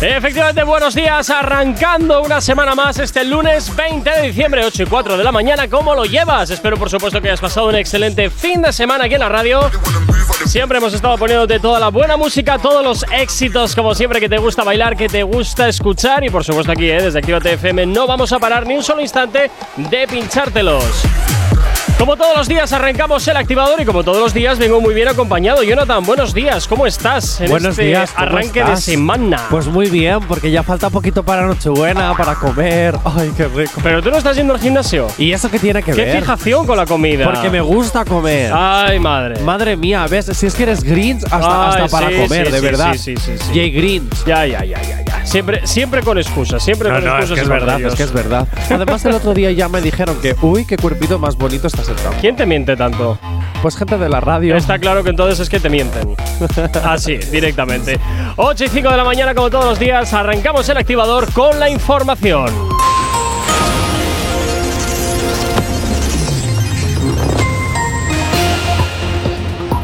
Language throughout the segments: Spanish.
Efectivamente, buenos días, arrancando una semana más este lunes 20 de diciembre, 8 y 4 de la mañana. ¿Cómo lo llevas? Espero, por supuesto, que hayas pasado un excelente fin de semana aquí en la radio. Siempre hemos estado poniéndote toda la buena música, todos los éxitos, como siempre, que te gusta bailar, que te gusta escuchar. Y por supuesto, aquí, ¿eh? desde Actívate FM, no vamos a parar ni un solo instante de pinchártelos. Como todos los días arrancamos el activador y como todos los días vengo muy bien acompañado. Jonathan, buenos días, ¿cómo estás en buenos este días, arranque de semana? Pues muy bien, porque ya falta poquito para Nochebuena, para comer. Ay, qué rico. Pero tú no estás yendo al gimnasio. ¿Y eso qué tiene que ¿Qué ver? fijación con la comida? Porque me gusta comer. Ay, madre. Madre mía, ves, si es que eres Greens hasta, Ay, hasta para sí, comer, sí, de sí, verdad. sí, sí, sí, sí. Jay Greens. Ya, ya, ya, ya, ya. Siempre, siempre con excusas, siempre con excusas. es y verdad, es que es verdad. Además, el otro día ya me dijeron que, uy, qué cuerpito más bonito está ¿Quién te miente tanto? Pues gente de la radio. Está claro que entonces es que te mienten. Así, directamente. 8 y 5 de la mañana, como todos los días, arrancamos el activador con la información.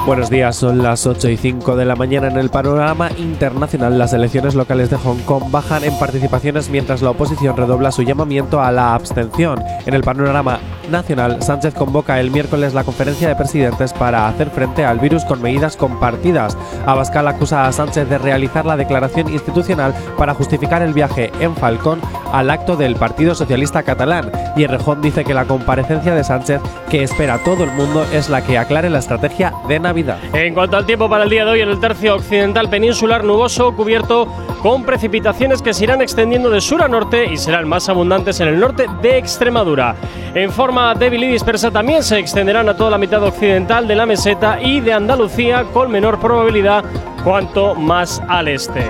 Buenos días, son las 8 y 5 de la mañana en el panorama internacional. Las elecciones locales de Hong Kong bajan en participaciones mientras la oposición redobla su llamamiento a la abstención. En el panorama nacional, Sánchez convoca el miércoles la conferencia de presidentes para hacer frente al virus con medidas compartidas. Abascal acusa a Sánchez de realizar la declaración institucional para justificar el viaje en Falcón al acto del Partido Socialista Catalán. Y Errejón dice que la comparecencia de Sánchez, que espera todo el mundo, es la que aclare la estrategia de Navidad. En cuanto al tiempo para el día de hoy, en el tercio occidental peninsular nuboso, cubierto con precipitaciones que se irán extendiendo de sur a norte y serán más abundantes en el norte de Extremadura. En forma débil y dispersa también se extenderán a toda la mitad occidental de la meseta y de Andalucía con menor probabilidad cuanto más al este.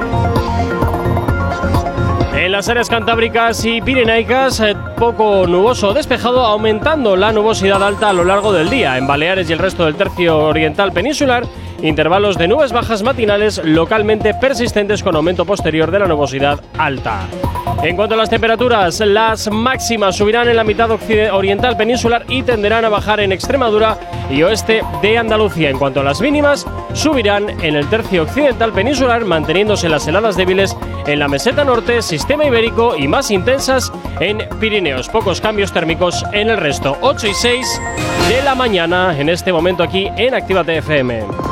Las áreas cantábricas y pirenaicas, eh, poco nuboso despejado, aumentando la nubosidad alta a lo largo del día. En Baleares y el resto del tercio oriental peninsular, intervalos de nubes bajas matinales localmente persistentes con aumento posterior de la nubosidad alta. En cuanto a las temperaturas, las máximas subirán en la mitad oriental peninsular y tenderán a bajar en Extremadura y oeste de Andalucía. En cuanto a las mínimas, subirán en el tercio occidental peninsular, manteniéndose las heladas débiles en la meseta norte, sistema ibérico y más intensas en Pirineos. Pocos cambios térmicos en el resto. 8 y 6 de la mañana en este momento aquí en Actívate FM.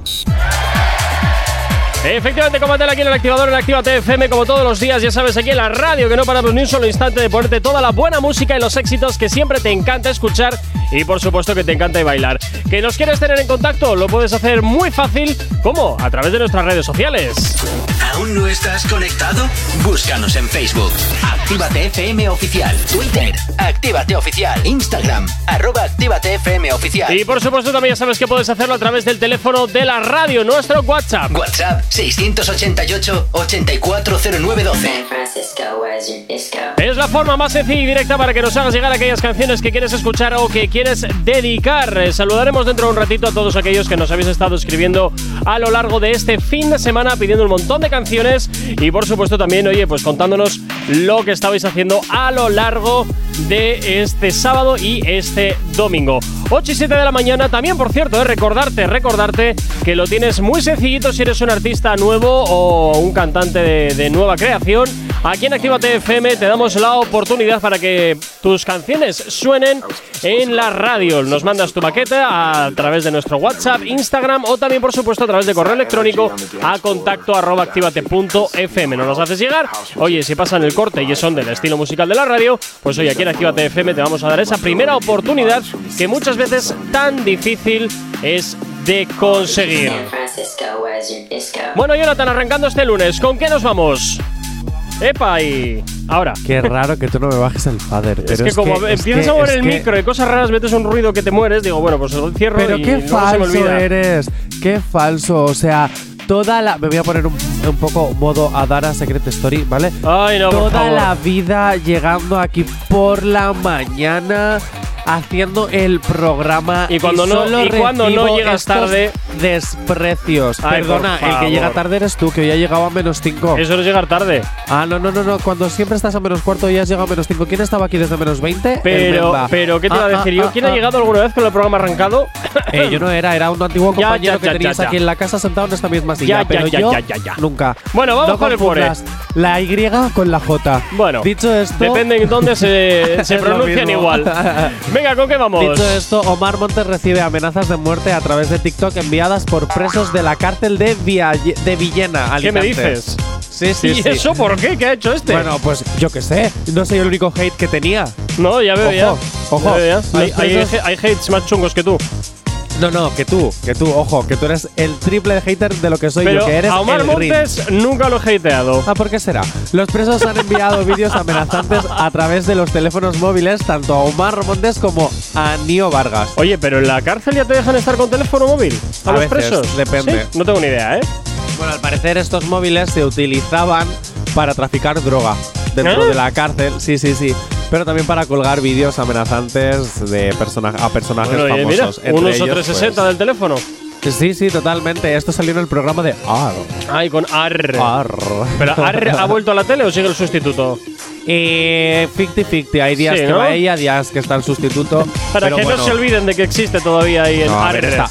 Efectivamente, combátela aquí en el activador en Actívate FM como todos los días, ya sabes, aquí en la radio que no paramos ni un solo instante de ponerte toda la buena música y los éxitos que siempre te encanta escuchar y por supuesto que te encanta bailar. ¿Que nos quieres tener en contacto? Lo puedes hacer muy fácil, ¿cómo? A través de nuestras redes sociales. ¿Aún no estás conectado? Búscanos en Facebook. Actívate FM Oficial. Twitter. Actívate Oficial. Instagram. Arroba Actívate FM Oficial. Y por supuesto también ya sabes que puedes hacerlo a través del teléfono de la radio, nuestro WhatsApp. WhatsApp 688 840912. San Francisco, where's your disco? Es la forma más sencilla y directa para que nos hagas llegar aquellas canciones que quieres escuchar o que quieres dedicar. Eh, Saludaremos dentro de un ratito a todos aquellos que nos habéis estado escribiendo a lo largo de este fin de semana pidiendo un montón de canciones y por supuesto también, oye, pues contándonos lo que estabais haciendo a lo largo de este sábado y este domingo. 8 y 7 de la mañana, también por cierto, es recordarte, recordarte que lo tienes muy sencillito si eres un artista nuevo o un cantante de, de nueva creación. Aquí en Actívate FM te damos la oportunidad para que tus canciones suenen en la radio. Nos mandas tu maqueta a través de nuestro WhatsApp, Instagram o también, por supuesto, a través de correo electrónico a contacto arroba activate.fm. Nos haces llegar. Oye, si pasan el corte y son del estilo musical de la radio, pues hoy aquí en Actívate FM te vamos a dar esa primera oportunidad que muchas veces tan difícil es de conseguir. Bueno, Jonathan, arrancando este lunes, ¿con qué nos vamos? ¡Epa! Y ahora. Qué raro que tú no me bajes el fader. es que como empiezas a mover el micro y cosas raras, metes un ruido que te mueres, digo, bueno, pues lo cierro Pero y qué luego se me falso olvida. eres, qué falso. O sea, toda la. Me voy a poner un, un poco modo Adara Secret Story, ¿vale? Ay, no, por toda favor. la vida llegando aquí por la mañana haciendo el programa Y cuando no- y cuando no llegas tarde- desprecios Ay, perdona el que llega tarde eres tú que hoy ha llegado a menos 5 Eso no es llegar tarde. ah no no no no cuando siempre estás a menos cuarto y has llegado a menos 5 ¿quién estaba aquí desde menos 20? El Pero, pero ¿qué te iba a Ah, decir ah, yo? ah, ¿Quién ah. ha llegado alguna vez con el programa arrancado? Eh, yo no era, era un antiguo compañero ya, que ya, tenías ya, ya. aquí en la casa sentado en esta misma silla. Pero ya, yo ya, ya, ya. nunca. Bueno, vamos No con el confundas La Y con la J. Bueno, dicho esto. Depende en dónde se, se pronuncian igual. Venga, ¿con qué vamos? Dicho esto, Omar Montes recibe amenazas de muerte a través de TikTok enviadas por presos de la cárcel de, Via- de Villena, ¿Qué me dices? Sí, sí, ¿Y sí. eso por qué? ¿Qué ha hecho este? Bueno, pues yo qué sé. No soy el único hate que tenía. no, ya veo ojo, ya. ojo. Ya veo ya. Los Hay, hay hates más chungos que tú. No, no, que tú, que tú, ojo, que tú eres el triple de hater de lo que soy Pero yo, que eres a Omar el. Montes nunca lo he hateado. Ah, ¿por qué será? Los presos han enviado vídeos amenazantes a través de los teléfonos móviles tanto a Omar Montes como a Nio Vargas. Oye, pero en la cárcel ya te dejan estar con teléfono móvil. A, A los veces, presos. depende. ¿Sí? No tengo ni idea, ¿eh? Bueno, al parecer estos móviles se utilizaban para traficar droga dentro ¿Eh? de la cárcel. Sí, sí, sí. Pero también para colgar vídeos amenazantes de persona a personajes Bueno, oye, mira, famosos. un uso ellos, 360 del teléfono. sí, sí, totalmente. Esto salió en el programa de AR. Ay, con AR. AR. ¿Pero AR ha vuelto a la tele o sigue el sustituto? Eh, 50-50. Hay días Sí, que ¿no? va ella, días que está el sustituto. Para pero que bueno. no se olviden de que existe todavía ahí el No, AR. ver, está.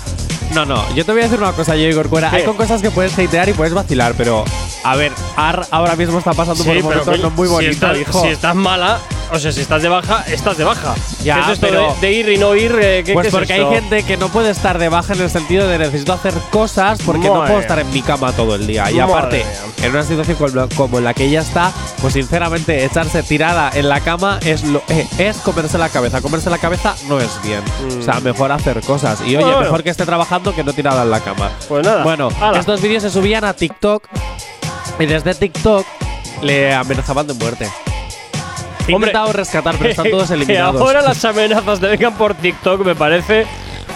No, no, yo te voy a decir una cosa, yo Igor Cuera. ¿Qué? Hay con cosas que puedes hatear y puedes vacilar, pero a ver, AR ahora mismo está pasando por Sí, un pero momento no muy si bonito, estás, hijo. si estás mala, o sea, si estás de baja, estás de baja. Ya, ¿Qué es esto pero- de, de ir y no ir? eh, ¿Qué, pues qué es porque esto? hay gente que no puede estar de baja en el sentido de necesito hacer cosas porque no Madre puedo mía. estar en mi cama todo el día. Y Madre aparte, en una situación como, como en la que ella está, pues sinceramente echarse tirada en la cama es lo eh, es comerse la cabeza. Comerse la cabeza no es bien. O sea, mejor hacer cosas. Y oye, Bueno. mejor que esté trabajando que no tirada en la cama. Pues nada. Bueno, Hala. estos vídeos se subían a TikTok y desde TikTok le amenazaban de muerte. He Hombre, intentado rescatar, pero están todos que eliminados. ahora las amenazas te vengan por TikTok me parece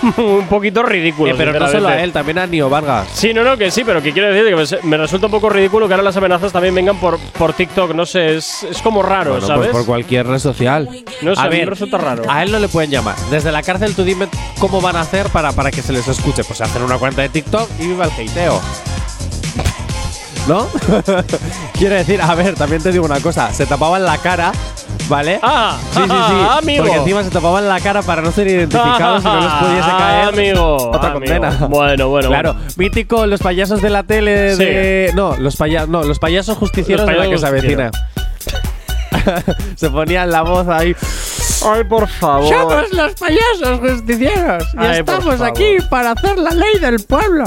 un poquito ridículo. Eh, pero no solo a él, también a Nio Vargas. Sí, no, no, que sí, pero que quiero decir que me, resulta un poco ridículo que ahora las amenazas también vengan por, por TikTok. No sé, es, es como raro, Bueno, ¿sabes? pues por cualquier red social. No sé, a a mí me ver, resulta raro. A él no le pueden llamar. Desde la cárcel tú dime cómo van a hacer para, para que se les escuche. Pues hacen una cuenta de TikTok y viva el hateo. ¿No? Quiero decir, a ver, también te digo una cosa. Se tapaban la cara, ¿vale? Ah, sí, sí, sí. amigo. Porque encima se tapaban la cara para no ser identificados y no les pudiese caer amigo, otra amigo. condena. Bueno, bueno. Claro, bueno. mítico los payasos de la tele Sí. de no, los paya no, los payasos justicieros Los de la que se payasos avecina. se ponían la voz ahí. Ay, por favor. Somos los payasos justicieros y Ay, estamos aquí para hacer la ley del pueblo.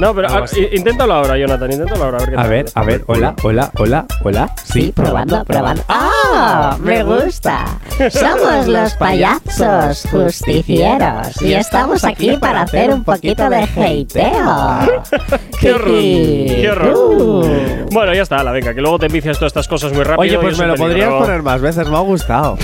No, pero a- inténtalo ahora, Jonathan. Inténtalo ahora. A ver, qué A tal. ver, a ver, hola, hola, hola, hola. Sí, probando, probando. ¡Ah! me gusta. Somos los payasos justicieros y estamos aquí para hacer un poquito de hateo. ¡Qué horror! ¡Qué horror! Uh. Bueno, ya está, la venga, que luego te envicias todas estas cosas muy rápido. Oye, pues es me lo podrías poner más veces, me ha gustado.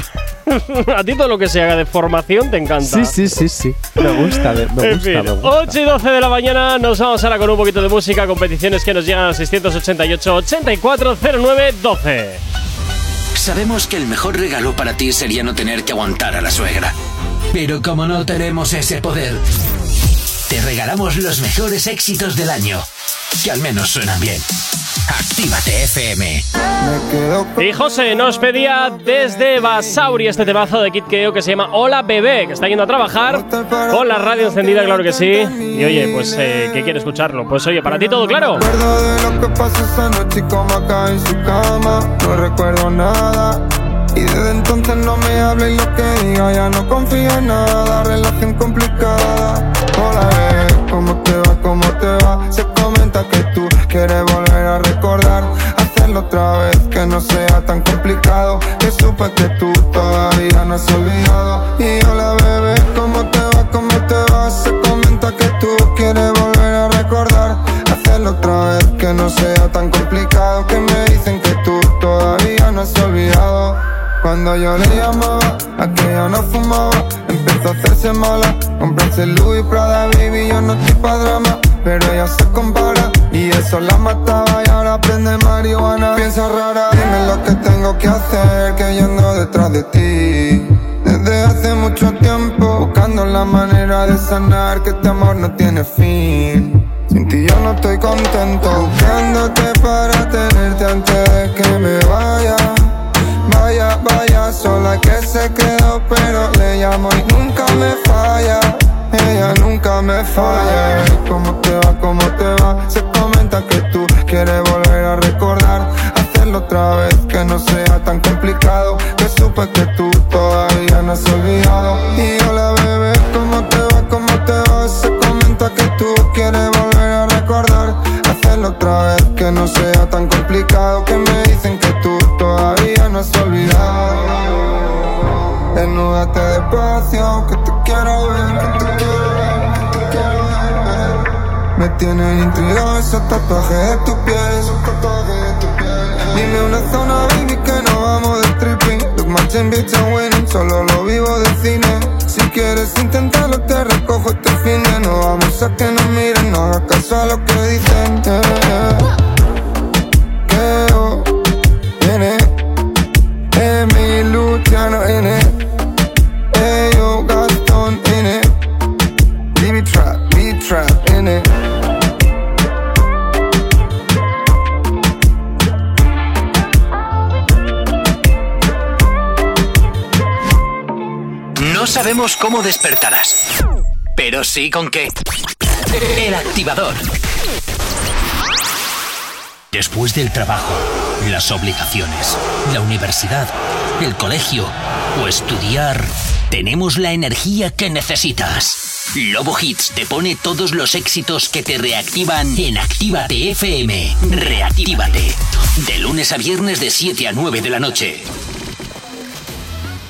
A ti todo lo que se haga de formación te encanta. Sí, sí, sí, sí. Me gusta, me me En gusta, fin, me gusta. 8 y 12 de la mañana nos vamos ahora con un poquito de música, competiciones que nos llegan al 688 84 09 12. Sabemos que el mejor regalo para ti sería no tener que aguantar a la suegra. Pero como no tenemos ese poder, te regalamos los mejores éxitos del año. Que al menos suenan bien. Actívate FM. Y José nos pedía desde Basauri este temazo de Kid Keo que se llama Hola Bebé, que está yendo a trabajar con la radio encendida, claro que sí. Y oye, pues, eh, ¿qué quiere escucharlo? Pues oye, para ti todo claro. recuerdo de lo que pasó esa noche y cómo acá en su cama. No recuerdo nada. Y desde entonces no me habla y lo que diga ya no confío en nada. Relación complicada. Hola, bebé, ¿cómo te va? ¿Cómo te va? Se comenta que tú quieres volver a recordar. Hacerlo otra vez, que no sea tan complicado. Que supe que tú todavía no has olvidado. Y hola, bebé, ¿cómo te va? ¿Cómo te va? Se comenta que tú quieres volver a recordar. Hacerlo otra vez, que no sea tan complicado. Que me dicen que tú todavía no has olvidado. Cuando yo le llamaba, aquella no fumaba, empezó a hacerse mala. Comprarse Louis Prada, baby, yo no estoy pa' drama, pero ella se compara. Y eso la mataba y ahora prende marihuana. Piensa rara, dime lo que tengo que hacer Que yendo detrás de ti. Desde hace mucho tiempo Buscando la manera de sanar Que este amor no tiene fin. Sin ti yo no estoy contento Buscándote para tenerte antes de que me vaya. Vaya, vaya, sola que se quedó Pero le llamo y nunca me falla ella nunca me falla ¿Cómo te va? ¿Cómo te va? Se comenta que tú quieres volver a recordar Hacerlo otra vez, que no sea tan complicado Que supe que tú todavía no has olvidado Y hola bebé, ¿cómo te va? ¿Cómo te va? Se comenta que tú quieres volver a recordar Hacerlo otra vez, que no sea tan complicado Que me dicen que tú todavía no has olvidado Desnúdate despacio, que te quiero ver, que te quiero ver, que te quiero ver. Me tienen intrigado esos tatuajes de tu piel, esos tatuajes de tu piel. Dime una zona, baby, que no vamos de tripping. Look matching bitch and winning, solo lo vivo de cine. Si quieres intentarlo, te recojo este fin de no vamos a que nos miren, no hagas caso a lo que dicen. Yeah, viene, N. Ayo, sabemos cómo despertarás, pero sí con qué. El activador. Después del trabajo, las obligaciones, la universidad, el colegio o estudiar, tenemos la energía que necesitas. Lobo Hits te pone todos los éxitos que te reactivan en Actívate FM. Reactívate. De lunes a viernes de 7 a 9 de la noche.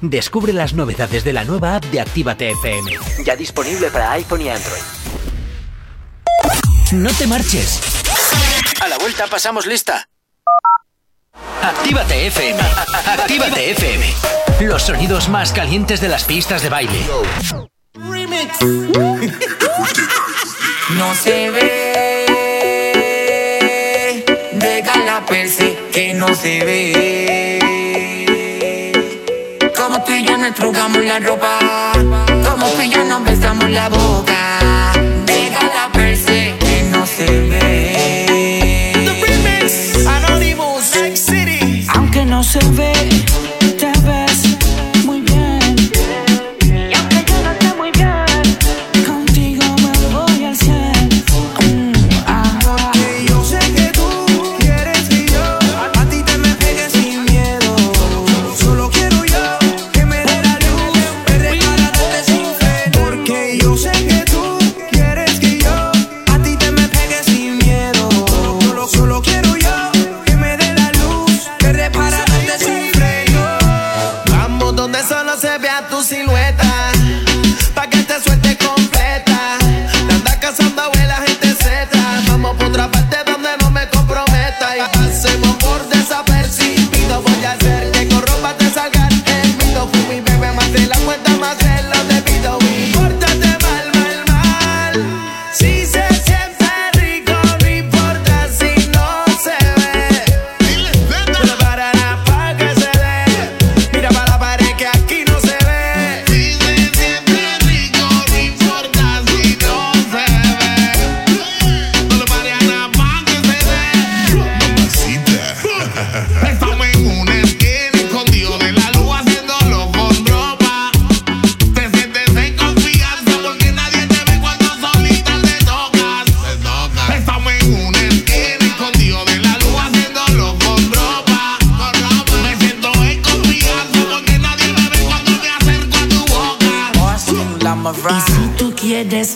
Descubre las novedades de la nueva app de Actívate FM. Ya disponible para iPhone y Android. No te marches. A la vuelta pasamos lista. Actívate FM. Actívate FM. Los sonidos más calientes de las pistas de baile. No se ve, déjala per se que no se ve. Nos trugamos la ropa, como nos besamos la boca. Déjala per se que no se ve. Anonymous, Next City. Aunque no se ve,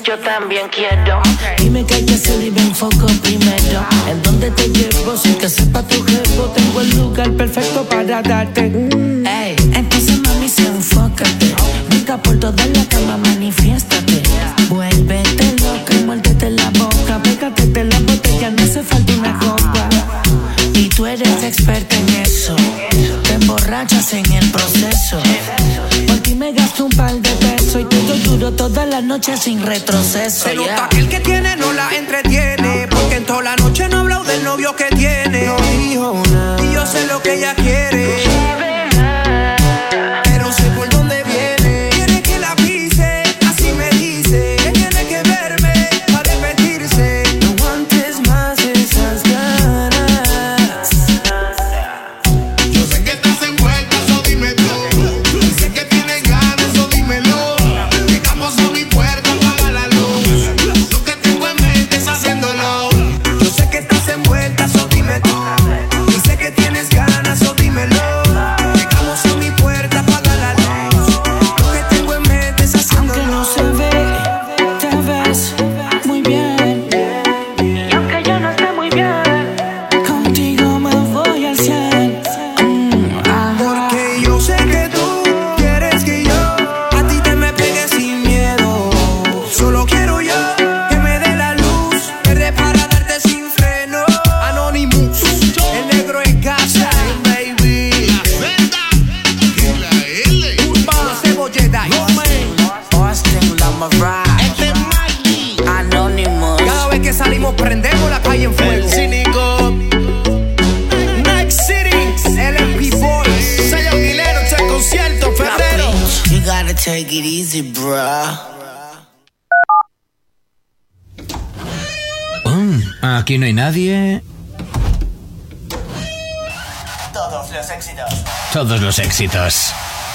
yo también quiero. Dime que hay que hacer y me enfoco primero. ¿En dónde te llevo? Sin que sepa tu jefe, tengo el lugar perfecto para darte. sin retroceso. Yeah.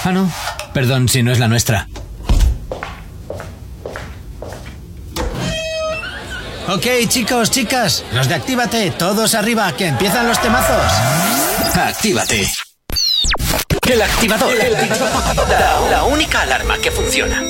Ah, no. Perdón si no es la nuestra. Ok, chicos, chicas, los de Actívate, todos arriba, que empiezan los temazos. Actívate. El activador. El la única alarma que funciona.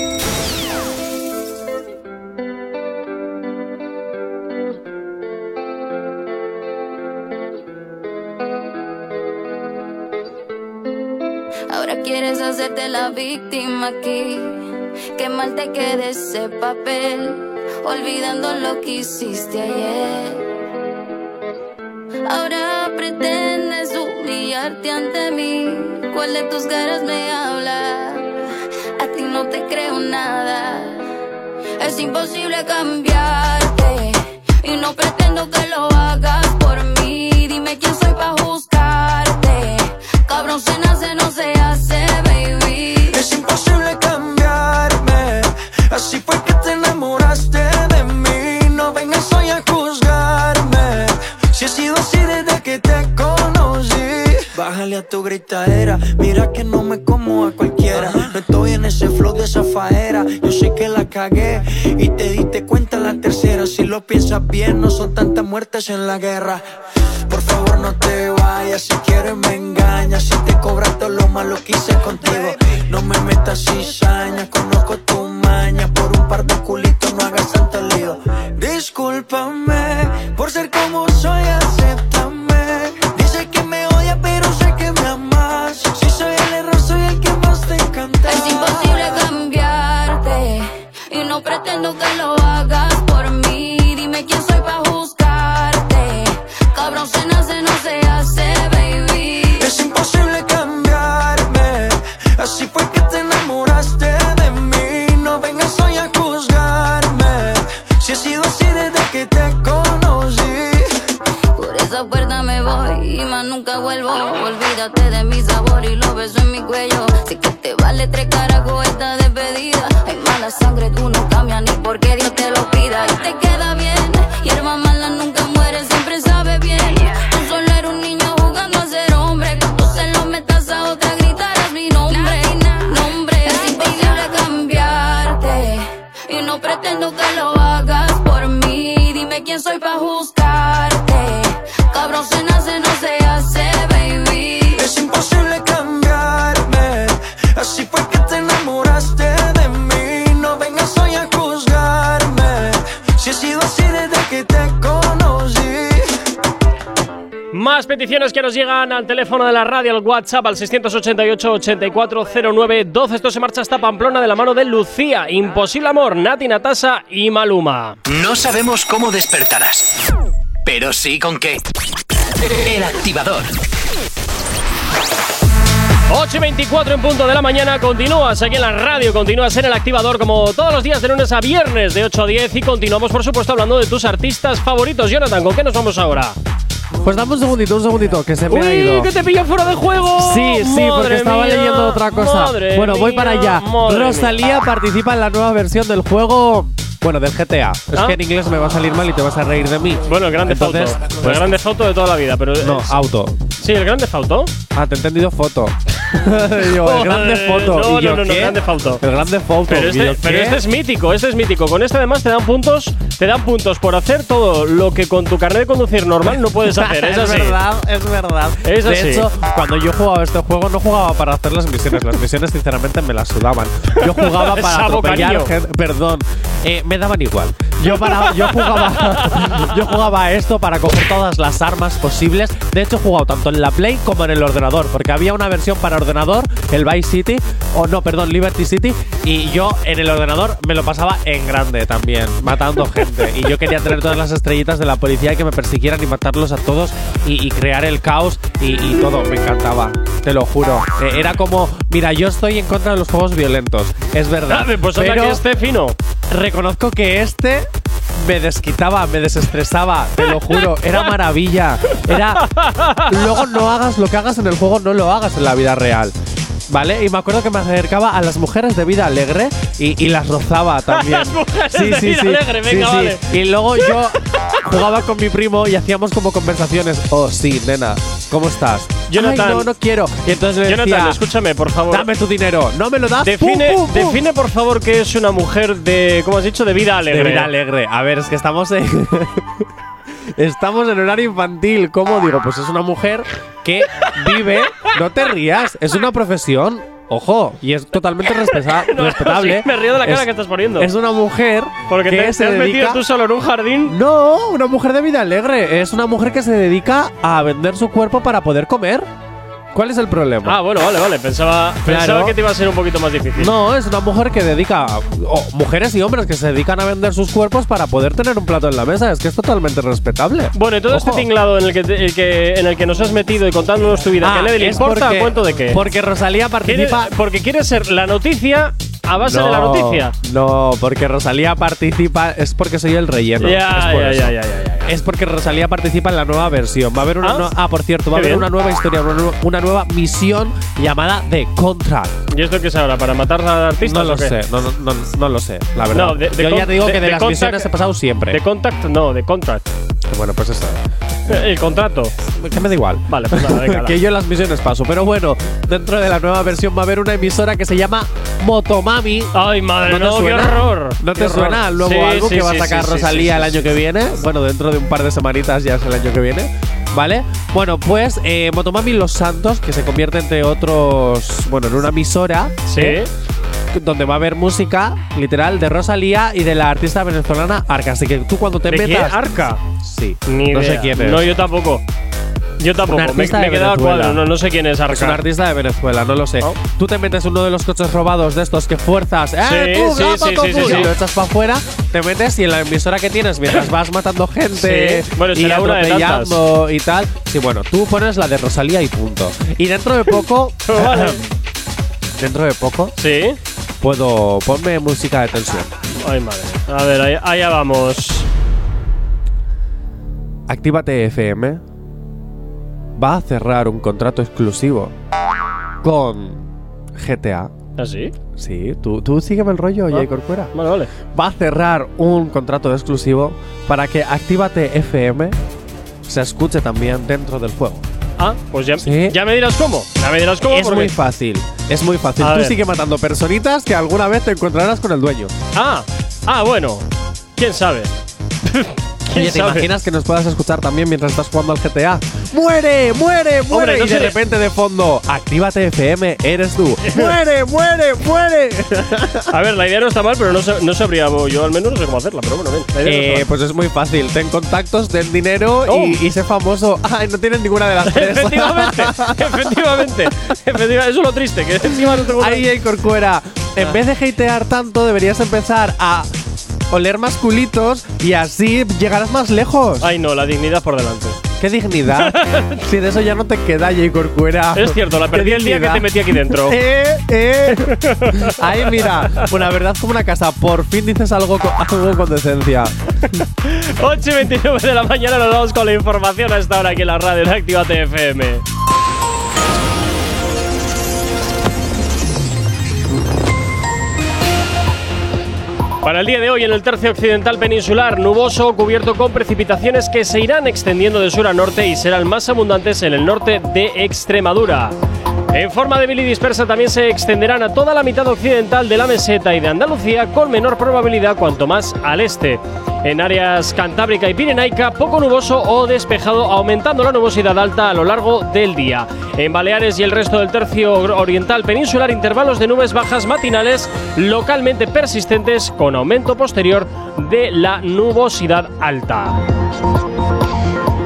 Que mal te quede ese papel, olvidando lo que hiciste ayer. Ahora pretendes humillarte ante mí. ¿Cuál de tus caras me habla? A ti no te creo nada. Es imposible cambiar. de esa faera. Yo sé que la cagué y te diste cuenta la tercera. Si lo piensas bien, no son tantas muertes en la guerra. Por favor, no te vayas. Si quieres, me engañas. Si te cobras todo lo malo que hice contigo, no me metas cizaña. Conozco tu maña. Por un par de culitos, no hagas tanto lío. Discúlpame por ser como soy, acéptame. Peticiones que nos llegan al teléfono de la radio, al WhatsApp, al 688-8409-12. Esto se marcha hasta Pamplona de la mano de Lucía, Imposible Amor, Nati Natasa y Maluma. No sabemos cómo despertarás, pero sí con qué. El activador. 8 y 24 en punto de la mañana, continúas aquí en la radio, continúas en el activador como todos los días de lunes a viernes de 8 a 10 y continuamos por supuesto hablando de tus artistas favoritos. Jonathan, ¿con qué nos vamos ahora? Pues dame un segundito, un segundito, que se me ha Uy, ido. que te pilla fuera de juego. Sí, sí, porque estaba mía, leyendo otra cosa. bueno, voy para allá. mía. Rosalía participa en la nueva versión del juego. Bueno, del GTA. Es ¿Ah? que en inglés me va a salir mal y te vas a reír de mí. Bueno, el grande Entonces, foto. el pues- grande foto de toda la vida, pero No, es- auto. Sí, el grande foto. Ah, te he entendido foto. Digo, el grande foto. No, ¿Y yo no, no, no, grande foto. El grande foto. Pero ¿Y este, yo pero este es mítico, este es mítico. Con este además te dan puntos, te dan puntos por hacer todo lo que con tu carnet de conducir normal no puedes hacer. Es así. verdad, es verdad. Es de así. hecho, cuando yo jugaba este juego, no jugaba para hacer las misiones. Las misiones, sinceramente, me las sudaban. Yo jugaba para atropellar gente. Perdón, eh, me daban igual. Yo, para, yo, jugaba, yo jugaba a esto para coger todas las armas posibles. De hecho, he jugado tanto en la Play como en el ordenador. Porque había una versión para ordenador, el Vice City, o no, perdón, Liberty City. Y yo en el ordenador me lo pasaba en grande también, matando gente. Y yo quería tener todas las estrellitas de la policía y que me persiguieran y matarlos a todos y, y crear el caos y, y todo. Me encantaba, te lo juro. Eh, era como, mira, yo estoy en contra de los juegos violentos, es verdad. Pues pero que esté fino. reconozco que este me desquitaba, me desestresaba, te lo juro, era maravilla. Era luego no hagas lo que hagas en el juego, no lo hagas en la vida real. ¿Vale? Y me acuerdo que me acercaba a las mujeres de vida alegre y, y las rozaba también. Las mujeres de vida alegre, venga, vale. Y luego yo jugaba con mi primo y hacíamos como conversaciones. Oh, sí, nena, ¿cómo estás? Jonathan. Ay, no, no quiero. Y entonces le Jonathan, decía, escúchame, por favor. dame tu dinero. No me lo das. Define, Pum, pum, pum. define por favor qué es una mujer de, ¿cómo has dicho? De vida alegre. De vida alegre. A ver, es que estamos en. estamos en horario infantil. ¿Cómo digo? Pues es una mujer que vive. No te rías, es una profesión. Ojo, y es totalmente respeta- No, respetable. sí, me río de la cara Es- que estás poniendo. Es una mujer Porque que te, se te has dedica. metido tú solo en un jardín. No, una mujer de vida alegre. Es una mujer que se dedica a vender su cuerpo para poder comer. ¿Cuál es el problema? Ah, bueno, vale, vale. Pensaba, Claro. pensaba que te iba a ser un poquito más difícil. No, es una mujer que dedica, mujeres y hombres que se dedican a vender sus cuerpos para poder tener un plato en la mesa. Es que es totalmente respetable. Bueno, y todo Ojo. este tinglado en el que, el que, en el que nos has metido y contándonos tu vida, Ah, nadie le importa, porque- ¿a cuento de qué? Porque Rosalía ¿Quieres- participa. porque quieres ser la noticia a base de la No, noticia. No, porque Rosalía participa. Es porque soy el relleno. Ya, es por ya, eso. ya. Es porque Rosalía participa en la nueva versión. Va a haber una. Ah. no- ah, por cierto, va a haber bien. una nueva historia, una, nueva- una nueva misión llamada The Contract. ¿Y esto qué es ahora? ¿Para matar a artistas No lo qué? sé, no, no, no, no lo sé, la verdad. No, de- de Yo ya te digo de- que de, de las contact- misiones he pasado siempre. ¿De contact? No, de contract. bueno, pues eso. El contrato. Que me da igual. Vale, pues nada, venga. que yo las misiones paso. Pero bueno, dentro de la nueva versión va a haber una emisora que se llama Motomami. Ay, madre, ¿No qué horror. ¿No te suena el nuevo Sí, álbum sí, que va a sacar sí, Rosalía el año que viene? Bueno, dentro de un par de semanitas ya es el año que viene. ¿Vale? Bueno, pues eh, Motomami Los Santos, que se convierte entre otros, bueno, en una emisora. Sí. ¿eh? Donde va a haber música, literal, de Rosalía y de la artista venezolana Arca. Así que tú cuando te ¿De metas. ¿Arca? Sí. Ni no sé quién es. No, yo tampoco. Yo tampoco. Me, he quedado cuadro. No, no sé quién es Arca. Es un artista de Venezuela, no lo sé. Oh. Tú te metes uno de los coches robados de estos que fuerzas. ¡Eh, Sí, tú, sí, gato, sí, tú! sí, sí, Y lo echas para afuera, te metes y en la emisora que tienes mientras vas matando gente. Bueno, y atropellando y tal. Sí, bueno, tú pones la de Rosalía y punto. Y dentro de poco. Dentro de poco Sí. Puedo. Ponme música de tensión. Ay, madre. A ver, allá vamos. Actívate FM va a cerrar un contrato exclusivo con GTA. ¿Ah, sí? Sí, tú, tú sígueme el rollo, Jay Corcuera. Vale, vale. Va a cerrar un contrato exclusivo para que Actívate FM se escuche también dentro del juego. Ah, pues ya, Sí. ya me dirás cómo. Ya me dirás cómo. Es porque- muy fácil, es muy fácil. A Tú ver. sigue matando personitas que alguna vez te encontrarás con el dueño. Ah, ah, bueno. ¿Quién sabe? Oye, ¿te sabe? imaginas que nos puedas escuchar también mientras estás jugando al GTA? ¡Muere, muere, muere! Hombre, no y de sé. repente de fondo, actívate FM, eres tú. ¡Muere, muere, muere! A ver, la idea no está mal, pero no, no sabría, yo al menos no sé cómo hacerla, pero bueno, bien. no Eh, pues es muy fácil. Ten contactos, ten dinero Oh. y, y sé famoso. Ay, no tienes ninguna de las tres. efectivamente, efectivamente, efectivamente. Eso es lo triste, que encima no tengo Ahí, ahí, Corcuera. En vez de hatear tanto, deberías empezar a oler más culitos y así llegarás más lejos. Ay, no, la dignidad por delante. ¡Qué dignidad! si de eso ya no te queda, J. Corcuera. Es cierto, la ¡Qué perdí el día que te metí aquí dentro. ¡Eh, eh! Ahí, mira. Una verdad como una casa. Por fin dices algo con, algo con decencia. 8 y 29 de la mañana nos vamos con la información a esta hora aquí en la radio en Actívate FM. Para el día de hoy en el tercio occidental peninsular, nuboso, cubierto con precipitaciones que se irán extendiendo de sur a norte y serán más abundantes en el norte de Extremadura. En forma débil y dispersa también se extenderán a toda la mitad occidental de la meseta y de Andalucía con menor probabilidad cuanto más al este. En áreas cantábrica y pirenaica, poco nuboso o despejado, aumentando la nubosidad alta a lo largo del día. En Baleares y el resto del tercio oriental peninsular, intervalos de nubes bajas matinales localmente persistentes con aumento posterior de la nubosidad alta.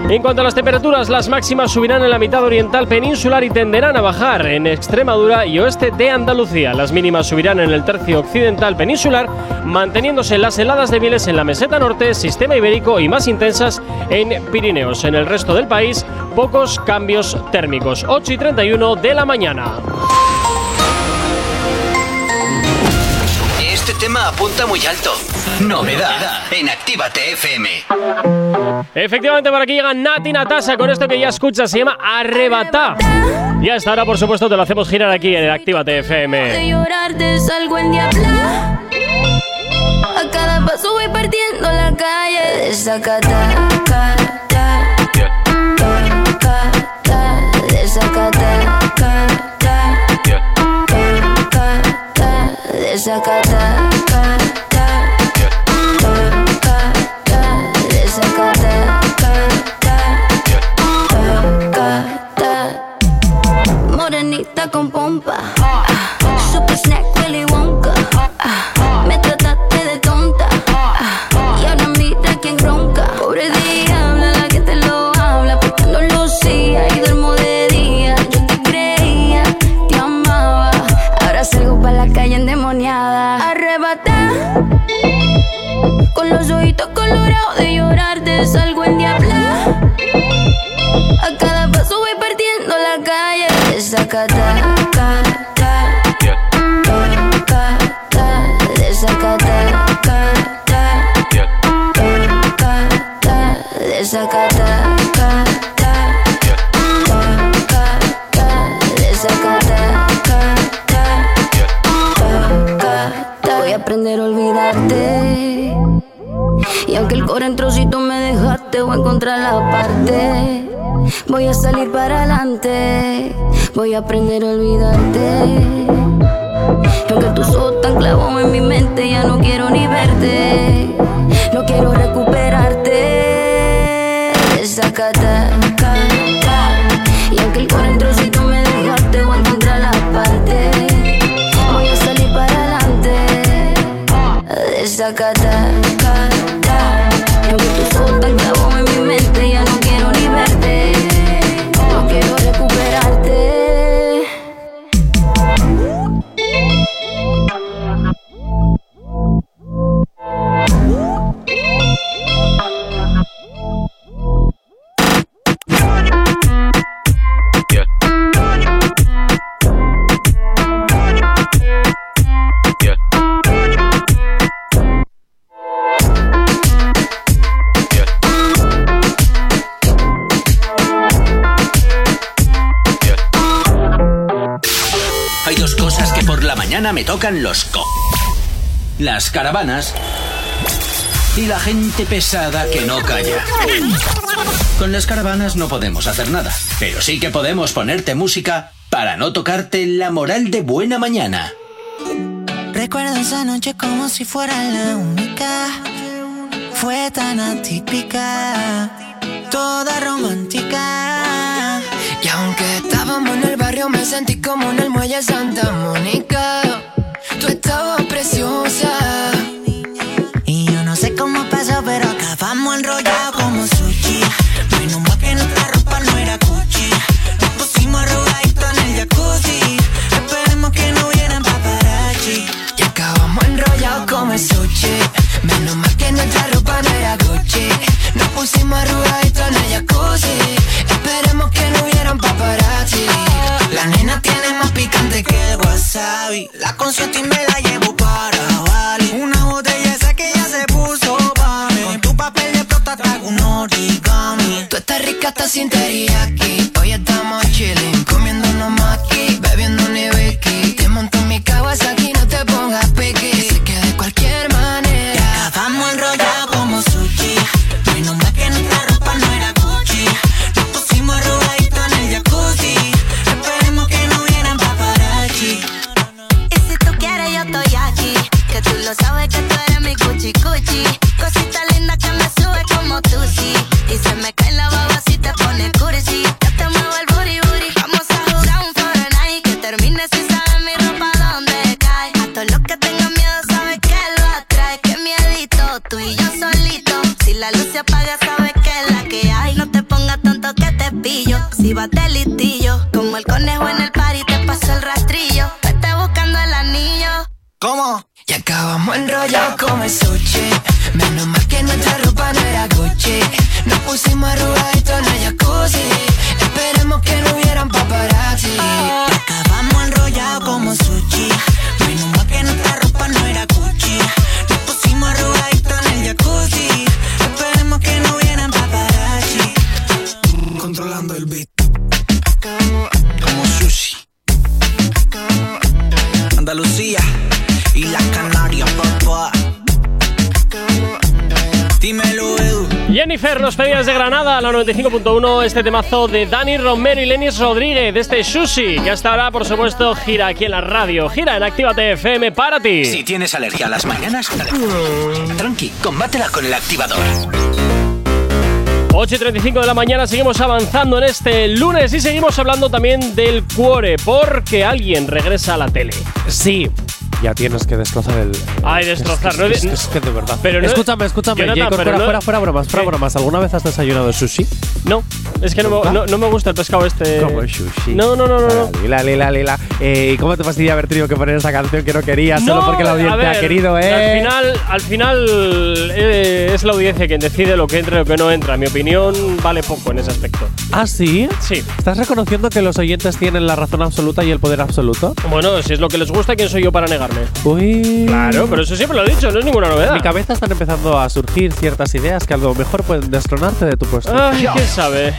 En cuanto a las temperaturas, las máximas subirán en la mitad oriental peninsular y tenderán a bajar en Extremadura y oeste de Andalucía. Las mínimas subirán en el tercio occidental peninsular, manteniéndose las heladas débiles en la meseta norte, sistema ibérico y más intensas en Pirineos. En el resto del país, pocos cambios térmicos. 8 y 31 de la mañana. Tema apunta muy alto. Novedad en Actívate FM. Efectivamente, por aquí llega Nati Natasa con esto que ya escuchas, se llama Arrebata. Y hasta ahora, por supuesto, te lo hacemos girar aquí en el Actívate De FM. A cada paso voy partiendo la calle de Zacata. ca, ta, ta, ca, ta, ca, ca, ta, De con pompa. Super snack Willy Wonka. Me trataste de tonta. Y ahora mira quién ronca. Pobre diabla, la que te lo habla. Porque no lucía y duermo de día. Yo te creía, te amaba. Ahora salgo para la calle endemoniada. Arrebata. Con los ojitos colorados de llorar te salgo en diabla. De voy a encontrar la parte. Voy a salir para adelante. Voy a aprender a olvidarte. Y aunque tus ojos tan clavos en mi mente, ya no quiero ni verte. No quiero recuperarte. Ca. Y aunque el core en trocito me dejaste, voy a encontrar la parte. Voy a salir para adelante. Desacata, Hay dos cosas que por la mañana me tocan los co. Las caravanas y la gente pesada que no calla. Con las caravanas no podemos hacer nada, pero sí que podemos ponerte música para no tocarte la moral de buena mañana. Recuerdo esa noche como si fuera la única. fue tan atípica, toda romántica. Y aunque estábamos en barrio, me sentí como en el muelle Santa Mónica. Tú estabas preciosa. Y yo no sé cómo pasó, pero acabamos enrollados como sushi. Menos mal que nuestra ropa no era Gucci. Nos pusimos arrugaditos en el jacuzzi. Esperemos que no hubieran paparazzi. Y acabamos enrollados como el sushi. Menos mal que nuestra ropa no era Gucci. Nos pusimos arrugaditos en el jacuzzi. Wasabi. La consiento y me la llevo para Bali. Una botella esa que ya se puso para Con tu papel de plata traigo un origami. Tú estás rica, estás sin teriyaki. Hoy estamos chilling, anillo. ¿Cómo? Pedías de Granada a la 95.1 este temazo de Dani Romero y Lenis Rodríguez de este Sushi, que hasta ahora, por supuesto, gira aquí en la radio. Gira en Actívate FM para ti. Si tienes alergia a las mañanas, tranqui, combátela con el activador. 8 y 35 de la mañana seguimos avanzando en este lunes y seguimos hablando también del cuore, porque alguien regresa a la tele. Sí, ya tienes que destrozar el. Ay, destrozar, Es que, no es, que- es que de verdad. Pero no- escúchame, escúchame. Jonathan, Jacob, fuera, no- fuera, fuera bromas, fuera ¿Qué? bromas. ¿Alguna vez has desayunado sushi? No, es que no me, no, no me gusta el pescado este. Como el sushi. No, no, no, no. no. Lila, lila, lila. Eh, ¿y ¿Cómo te fastidia haber tenido que poner esa canción que no querías solo porque la audiencia ver, ha querido, eh? Al final, al final eh, es la audiencia quien decide lo que entra y lo que no entra. Mi opinión vale poco en ese aspecto. ¿Ah, sí? Sí. ¿Estás reconociendo que los oyentes tienen la razón absoluta y el poder absoluto? Bueno, si es lo que les gusta, ¿quién soy yo para Uy. Claro, pero eso siempre lo he dicho, no es ninguna En novedad. mi cabeza están empezando a surgir ciertas ideas que a lo mejor pueden destronarte de tu puesto. Ay, quién sabe.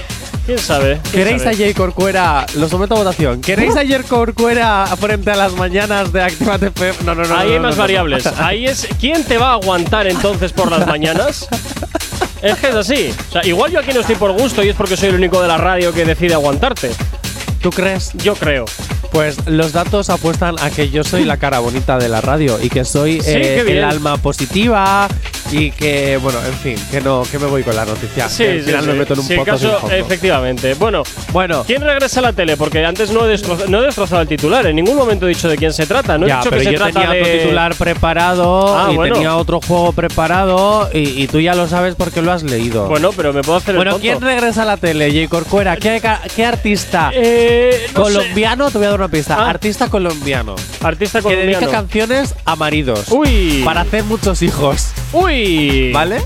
¿Quién sabe? ¿Quién ¿Queréis sabe? a Jay Corcuera? Lo someto a votación. ¿Queréis a Jay Corcuera frente a las mañanas de Actívate FM? No, no, no. Ahí no, hay más no, no. variables. Ahí es. ¿Quién te va a aguantar entonces por las mañanas? Es que es así. O sea, igual yo aquí no estoy por gusto y es porque soy el único de la radio que decide aguantarte. ¿Tú crees? Yo creo. Pues los datos apuestan a que yo soy la cara bonita de la radio y que soy Sí, eh, qué bien. el alma positiva y que, bueno, en fin, que no, que me voy con la noticia. Sí, que al sí, final sí. me meto en un Sí, caso, efectivamente. Bueno, Bueno, ¿quién regresa a la tele? Porque antes no he, destroza- no he destrozado el titular. En ningún momento he dicho de quién se trata. No he ya, dicho pero que se yo trata tenía de. otro titular preparado Ah, y bueno. tenía otro juego preparado y, y tú ya lo sabes porque lo has leído. Bueno, pero me puedo hacer Bueno, el ¿quién tonto. regresa a la tele? Jay Corcuera. ¿Qué, qué artista? Eh, no sé. colombiano, te voy a dar una pista. Ah. Artista colombiano. Artista Que dedica colombiano. canciones a maridos. Uy. Para hacer muchos hijos. Uy. ¿Vale?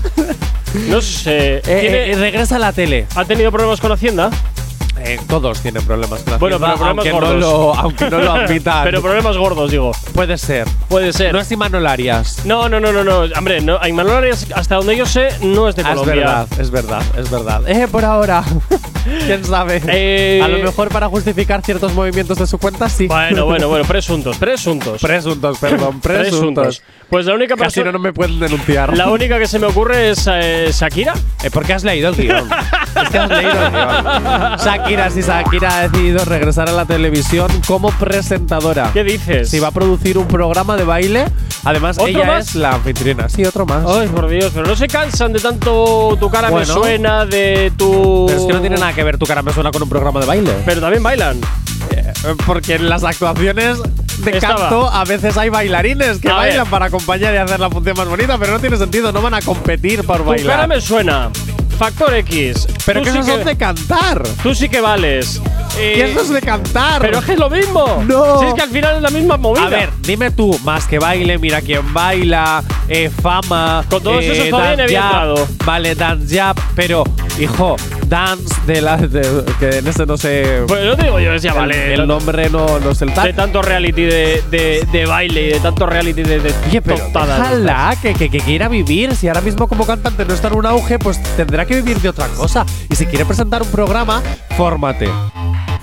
No sé. Eh, ¿Tiene- eh, regresa a la tele. ¿Ha tenido problemas con Hacienda? Eh, todos tienen problemas con la Bueno, pero problemas aunque gordos. No lo, aunque no lo admitan. pero problemas gordos, digo. puede ser. Puede ser. No es Imanol Arias. No, no, no, no, no. Hombre, no, Aymanol Arias, hasta donde yo sé, no es de Ah, es Colombia. verdad, es verdad, es verdad. Eh, por ahora. ¿Quién sabe? Eh, A lo mejor para justificar ciertos movimientos de su cuenta, sí. Bueno, bueno, bueno, presuntos, presuntos. Presuntos, perdón, presuntos. Pues la única Casi persona. no, no me pueden denunciar. La única que se me ocurre es eh, Shakira. Eh, porque has leído el guion. es que has leído el guion. Shakira Shakira, si Shakira ha decidido regresar a la televisión como presentadora. ¿Qué dices? Si va a producir un programa de baile. Además, ¿Otro ella más? es la anfitriona. Sí, otro más. Ay, por Dios, pero no se cansan de tanto tu cara me Bueno. suena, de tu. Pero es que no tiene nada que ver tu cara me suena con un programa de baile. Pero también bailan. Eh, Porque en las actuaciones de Estaba. canto a veces hay bailarines que A bailan ver. para acompañar y hacer la función más bonita, pero no tiene sentido, no van a competir por Tu bailar. cara me suena. Factor X. pero Tú que sí esos son de cantar. Tú sí que vales. Y eso es de cantar. Pero es que es lo mismo. No. Si es que al final es la misma movida. A ver, dime tú, más que baile, mira quién baila, eh, fama. Con todos eh, Jab, entrado. Vale, Dance Jab, pero, hijo, Dance de la. de- que en ese no sé. Pues no te digo yo, decía, el, vale. el nombre no, no sé el de tal. tanto reality de, de, de baile y de tanto reality de, de Oye, pero déjala que, que, que quiera vivir. Si ahora mismo como cantante no está en un auge, pues tendrá que vivir de otra cosa. Y si quiere presentar un programa, fórmate.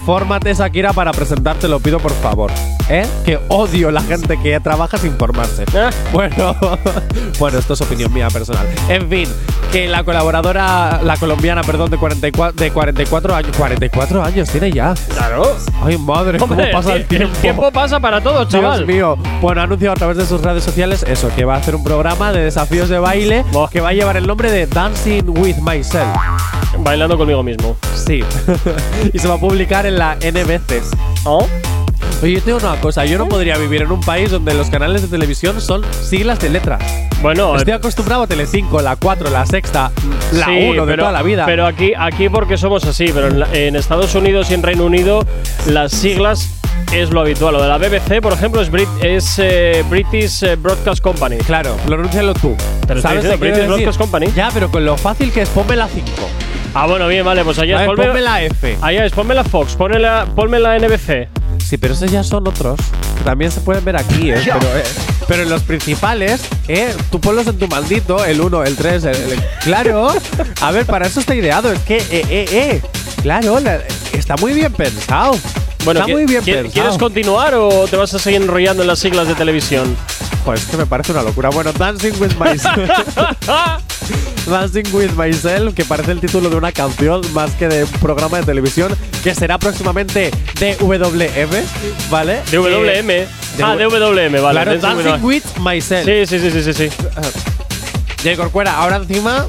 Fórmate, Shakira, para presentar, te lo pido por favor. ¿Eh? Que odio la gente que trabaja sin formarse. ¿Eh? Bueno, bueno, esto es opinión mía personal. En fin, que la colaboradora, la colombiana, perdón, de 44, de 44 años. 44 años tiene ya. Claro. Ay, madre, cómo Hombre, pasa el el tiempo. tiempo pasa para todos, Dios chaval. mío. Bueno, ha anunciado a través de sus redes sociales eso, que va a hacer un programa de desafíos de baile que va a llevar el nombre de Dancing with Myself. Bailando conmigo mismo. Sí. y se va a publicar en la NBC. ¿Oh? Oye, yo tengo una cosa, yo no podría vivir en un país donde los canales de televisión son siglas de letras. Bueno, Estoy acostumbrado a Telecinco, la 4, la sexta, la sí, 1 de toda la vida. Pero aquí, aquí porque somos así, pero en, Estados Unidos y en Reino Unido las siglas es lo habitual. Lo de la BBC, por ejemplo, es, Brit- es eh, British eh, Broadcast Company. claro, pronúncialo tú. Te lo estoy ¿Sabes diciendo, qué quiero British? Broadcast Company. Ya, pero con lo fácil que es, ponme la 5. Ah, bueno, bien, vale, pues allá es ponme, ponme la F. allá es ponme la Fox, ponme la, ponme la NBC. Sí, pero esos ya son otros. que También se pueden ver aquí, ¿eh? Pero, eh, pero en los principales, ¿eh? Tú ponlos en tu maldito, el 1, el 3, el, el- Claro. A ver, para eso está ideado. Es que, eh, eh, eh. Claro, la- está muy bien pensado. Bueno, está ¿qui- muy bien pensado. ¿quieres continuar o te vas a seguir enrollando en las siglas de televisión? Pues es que me parece una locura. Bueno, Dancing with Myself. Dancing with Myself, que parece el título de una canción más que de un programa de televisión, que será próximamente DWM, ¿vale? De WM. Eh, ah, de WM, vale. Claro, Dancing with- Myself. Sí, sí, sí, sí, sí, sí. J. Corcuera, ahora encima.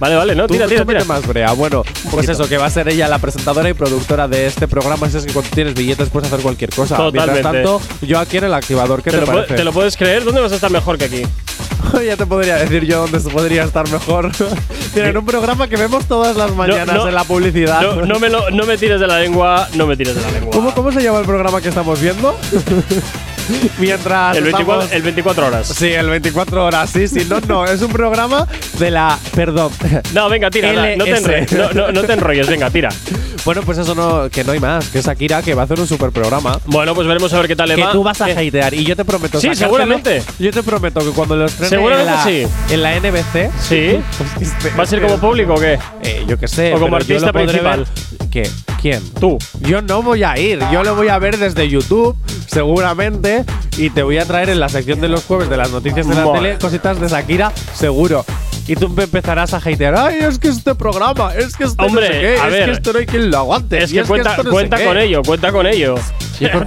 Vale, vale, no, tira, tira, tira. más brea. Bueno, pues eso, que va a ser ella la presentadora y productora de este programa. Es que cuando tienes billetes puedes hacer cualquier cosa. Totalmente. Mientras tanto, yo aquí en el activador, ¿qué ¿Te te, lo, parece? te lo puedes creer? ¿Dónde vas a estar mejor que aquí? ya te podría decir yo dónde se podría estar mejor. Mira, en un programa que vemos todas las mañanas no, en la publicidad. No, no me lo, no me tires de la lengua, no me tires de la lengua. ¿Cómo, ¿Cómo se llama el programa que estamos viendo? Mientras. El 24, estamos- el 24 horas. Sí, el 24 horas, sí, sí. No, no, es un programa de la. Perdón. No, venga, tira, no, te enrolles, no, no- no te enrolles, venga, tira. Bueno, pues eso no, que no hay más, que es Akira que va a hacer un super programa. Bueno, pues veremos a ver qué tal le Que va. tú vas a Eh, hatear y yo te prometo Sí, seguramente. Yo te prometo que cuando lo estrene en la, sí. en la NBC Sí. Este- ¿Va a ser como público o qué? eh, yo qué sé O como artista principal. ¿Qué? ¿Quién? Tú. Yo no voy a ir, yo lo voy a ver desde YouTube, seguramente, y te voy a traer en la sección de los jueves de las noticias de la tele cositas de Shakira, seguro. Y tú me empezarás a hatear, ay, es que este programa, es que este Hombre, no sé qué, a es ver. que esto no hay quien lo aguante. Es que cuenta, esto no cuenta qué". con ello, cuenta con ello.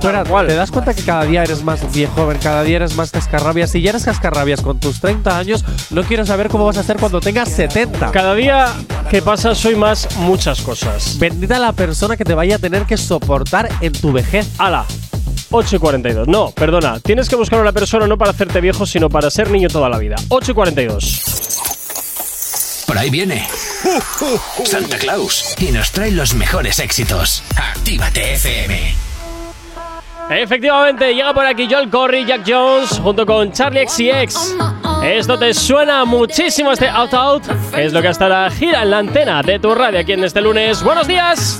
Tal cual. ¿te das cuenta que cada día eres más viejo, joven, cada día eres más cascarrabias? Si ya eres cascarrabias con tus 30 años, no quiero saber cómo vas a ser cuando tengas 70. Cada día que pasa soy más muchas cosas. Bendita la persona que te vaya a tener que soportar en tu vejez. Ala. 8 y 42. No, perdona. Tienes que buscar una persona no para hacerte viejo, sino para ser niño toda la vida. 8 y 42. Por ahí viene. Santa Claus. Y nos trae los mejores éxitos. Actívate FM. Efectivamente, llega por aquí Joel Corey, Jack Jones, junto con Charlie XCX. Esto te suena muchísimo este Out Out. Es lo que hasta la gira en la antena de tu radio aquí en este lunes. ¡Buenos días!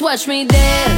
Watch me dance.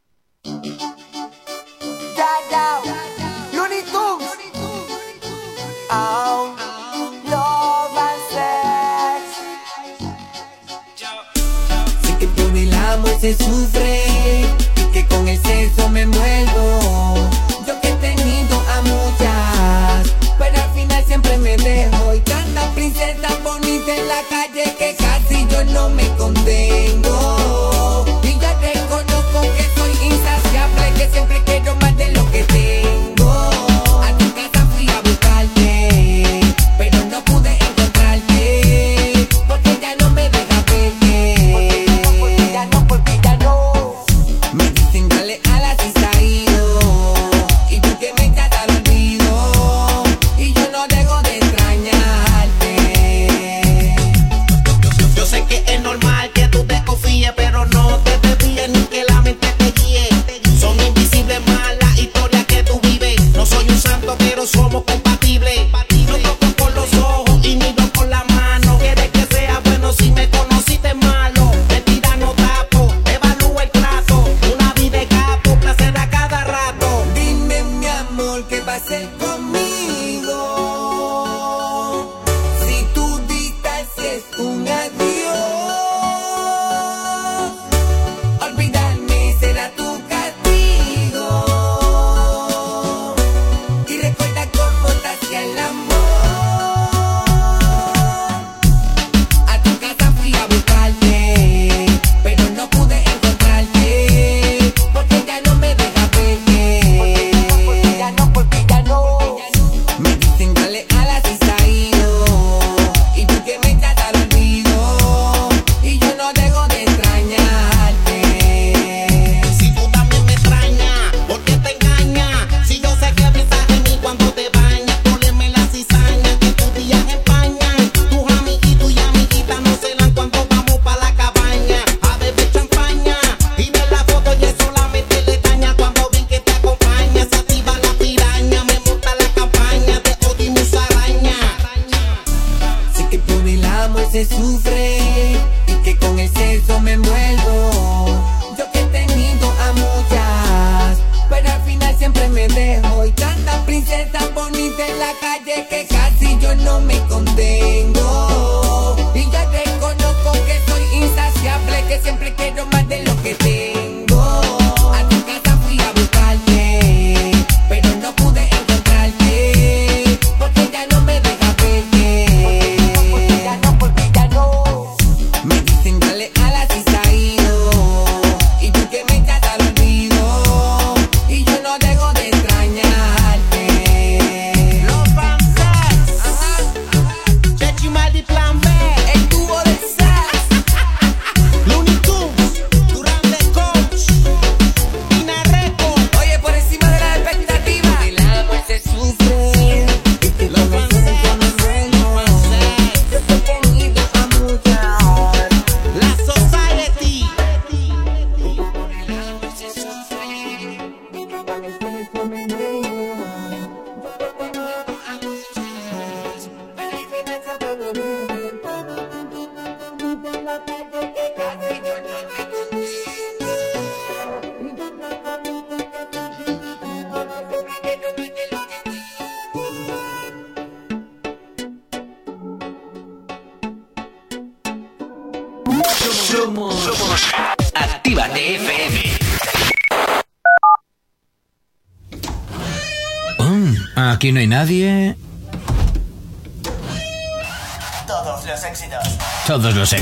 se sufre y que con el sexo me envuelvo. Yo que he tenido a muchas, pero al final siempre me dejo. Y tantas princesas bonitas en la calle que casi yo no me contengo.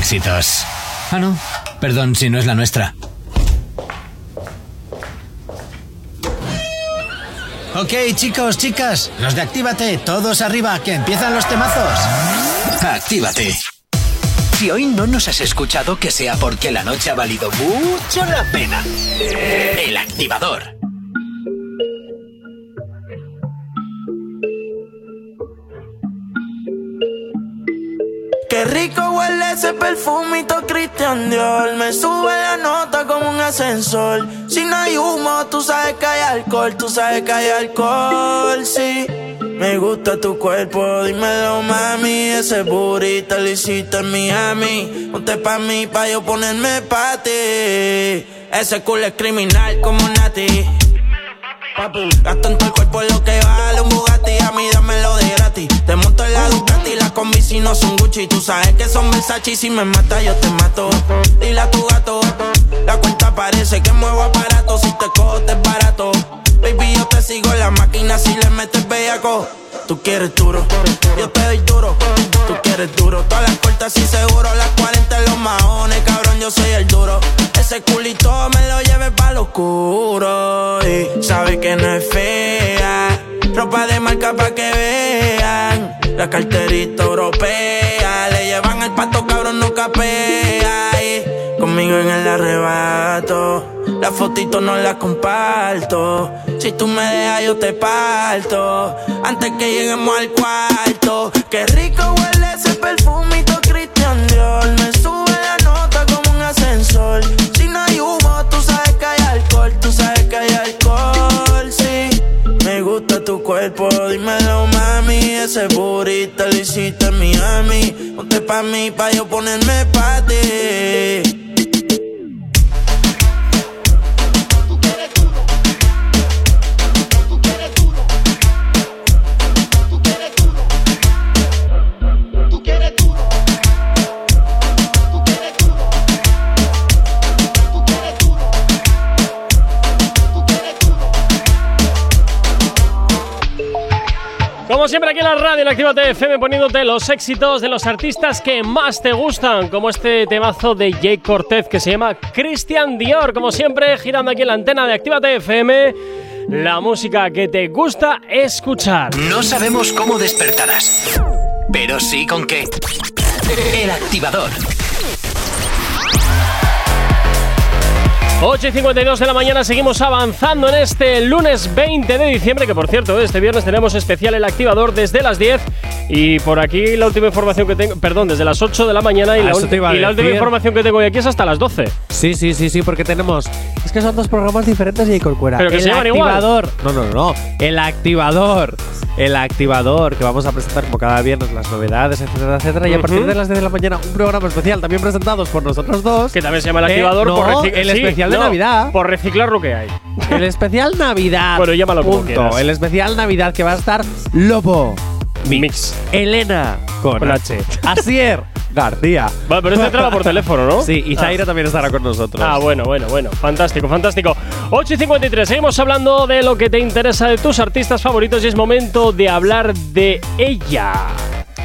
Éxitos. Ah, no. Perdón si no es la nuestra. Ok, chicos, chicas, los de Actívate, todos arriba, que empiezan los temazos. Actívate. Si hoy no nos has escuchado, que sea porque la noche ha valido mucho la pena. El activador. Perfumito Christian Dior. Me sube la nota como un ascensor. Si no hay humo, tú sabes que hay alcohol. Tú sabes que hay alcohol, sí. Me gusta tu cuerpo, dímelo mami. Ese burrito lo hiciste en Miami. Ponte pa' mí, pa' yo ponerme pa' ti. Ese culo es criminal como Nati. Sabes que son Versace y Si me mata yo te mato. Dile a tu gato La cuenta parece que muevo aparato. Si te cojo te es barato. Baby yo te sigo la máquina Si le metes bellaco. Tú quieres duro Yo te doy duro. Tú quieres duro Todas las cortas y seguro. Las 40 en los maones Cabrón yo soy el duro. Ese culito me lo lleve pa' lo oscuro Y sabe que no es fea Ropa de marca pa' que vean La carterita europea Le llevan el pato cabrón no capea y Conmigo en el arrebato la fotito no la comparto. Si tú me dejas, yo te parto. Antes que lleguemos al cuarto. Qué rico huele ese perfumito Christian Dior. Me sube la nota como un ascensor. Cuerpo, dímelo mami. Ese burrito lo hiciste en Miami. Ponte pa' mí, pa' yo ponerme pa' ti. Como siempre aquí en la radio, en Actívate FM, poniéndote los éxitos de los artistas que más te gustan, como este temazo de Jake Cortez que se llama Christian Dior. Como siempre, girando aquí en la antena de Actívate FM, la música que te gusta escuchar. No sabemos cómo despertarás, pero sí con qué. El activador. 8 y 52 de la mañana seguimos avanzando en este lunes 20 de diciembre, que por cierto, este viernes tenemos especial el activador desde las 10 y por aquí la última información que tengo, perdón, desde las 8 de la mañana y, Ah, la, y la última información que tengo hoy aquí es hasta las 12. Sí, sí, sí, sí, porque tenemos. Es que son dos programas diferentes y hay Corcuera. Pero que el se llaman igual. activador. No, no, no. El activador. El activador, que vamos a presentar como cada viernes las novedades, etcétera, etcétera. Y a partir de las 10 de la mañana, un programa especial también presentados por nosotros dos. Que también se llama el Eh, activador no, por el especial de Navidad. Por reciclar lo que hay. El especial Navidad. Bueno, llámalo como punto. quieras. El especial Navidad que va a estar Lobo, Mix. Elena con, Con H, Asier García. Vale, pero este entraba por teléfono, ¿no? Sí, y Ah. Zaira también estará con nosotros. Ah, bueno, bueno, bueno. Fantástico, fantástico. 8 y 53. Seguimos hablando de lo que te interesa de tus artistas favoritos y es momento de hablar de ella.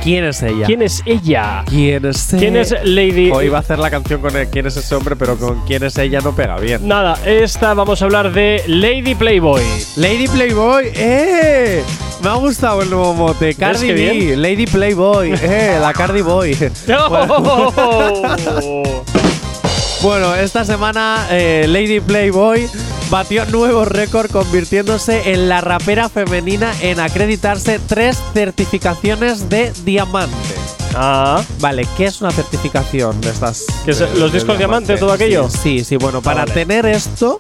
¿Quién es ella? ¿Quién es ella? ¿Quién es ¿Quién es Lady? Hoy iba a hacer la canción con el quién es ese hombre, pero con quién es ella no pega bien. Nada, esta vamos a hablar de Lady Playboy. Lady Playboy, ¡eh! Me ha gustado el nuevo mote. Cardi qué B, bien? Lady Playboy, ¡eh! La Cardi Boy. Bueno, esta semana eh, Lady Playboy batió nuevo récord convirtiéndose en la rapera femenina en acreditarse tres certificaciones de diamante. Ah, Vale, ¿qué es una certificación de estas? ¿Que es- de- los de discos diamante, todo aquello? Sí, sí, sí, bueno, para vale. tener esto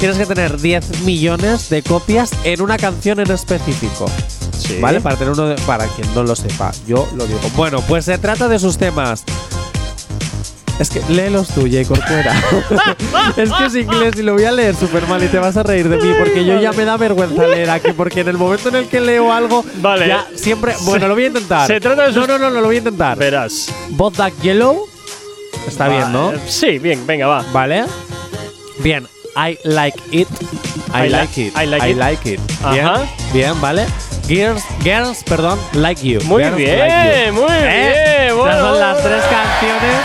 tienes que tener 10 millones de copias en una canción en específico. sí. ¿Vale? Para tener uno de- para quien no lo sepa, yo lo digo. Bueno, pues se trata de sus temas. Es que léelos tú, Jay Corcuera. es que es inglés y lo voy a leer súper mal y te vas a reír de mí porque yo ya me da vergüenza leer aquí porque en el momento en el que leo algo, Vale. ya siempre. Bueno, lo voy a intentar. Se trata de No, no, no, no, lo voy a intentar. Verás. Both That Yellow, Está bien, ¿no? Eh, Sí, bien, venga, va. ¿Vale? Bien. I like it. I, I like, like- it. I like it. Bien, Ajá. bien, ¿vale? Girls, girls, perdón, like you. Muy Girls bien, like you. muy ¿Eh? bien, bueno, Estas son las tres canciones.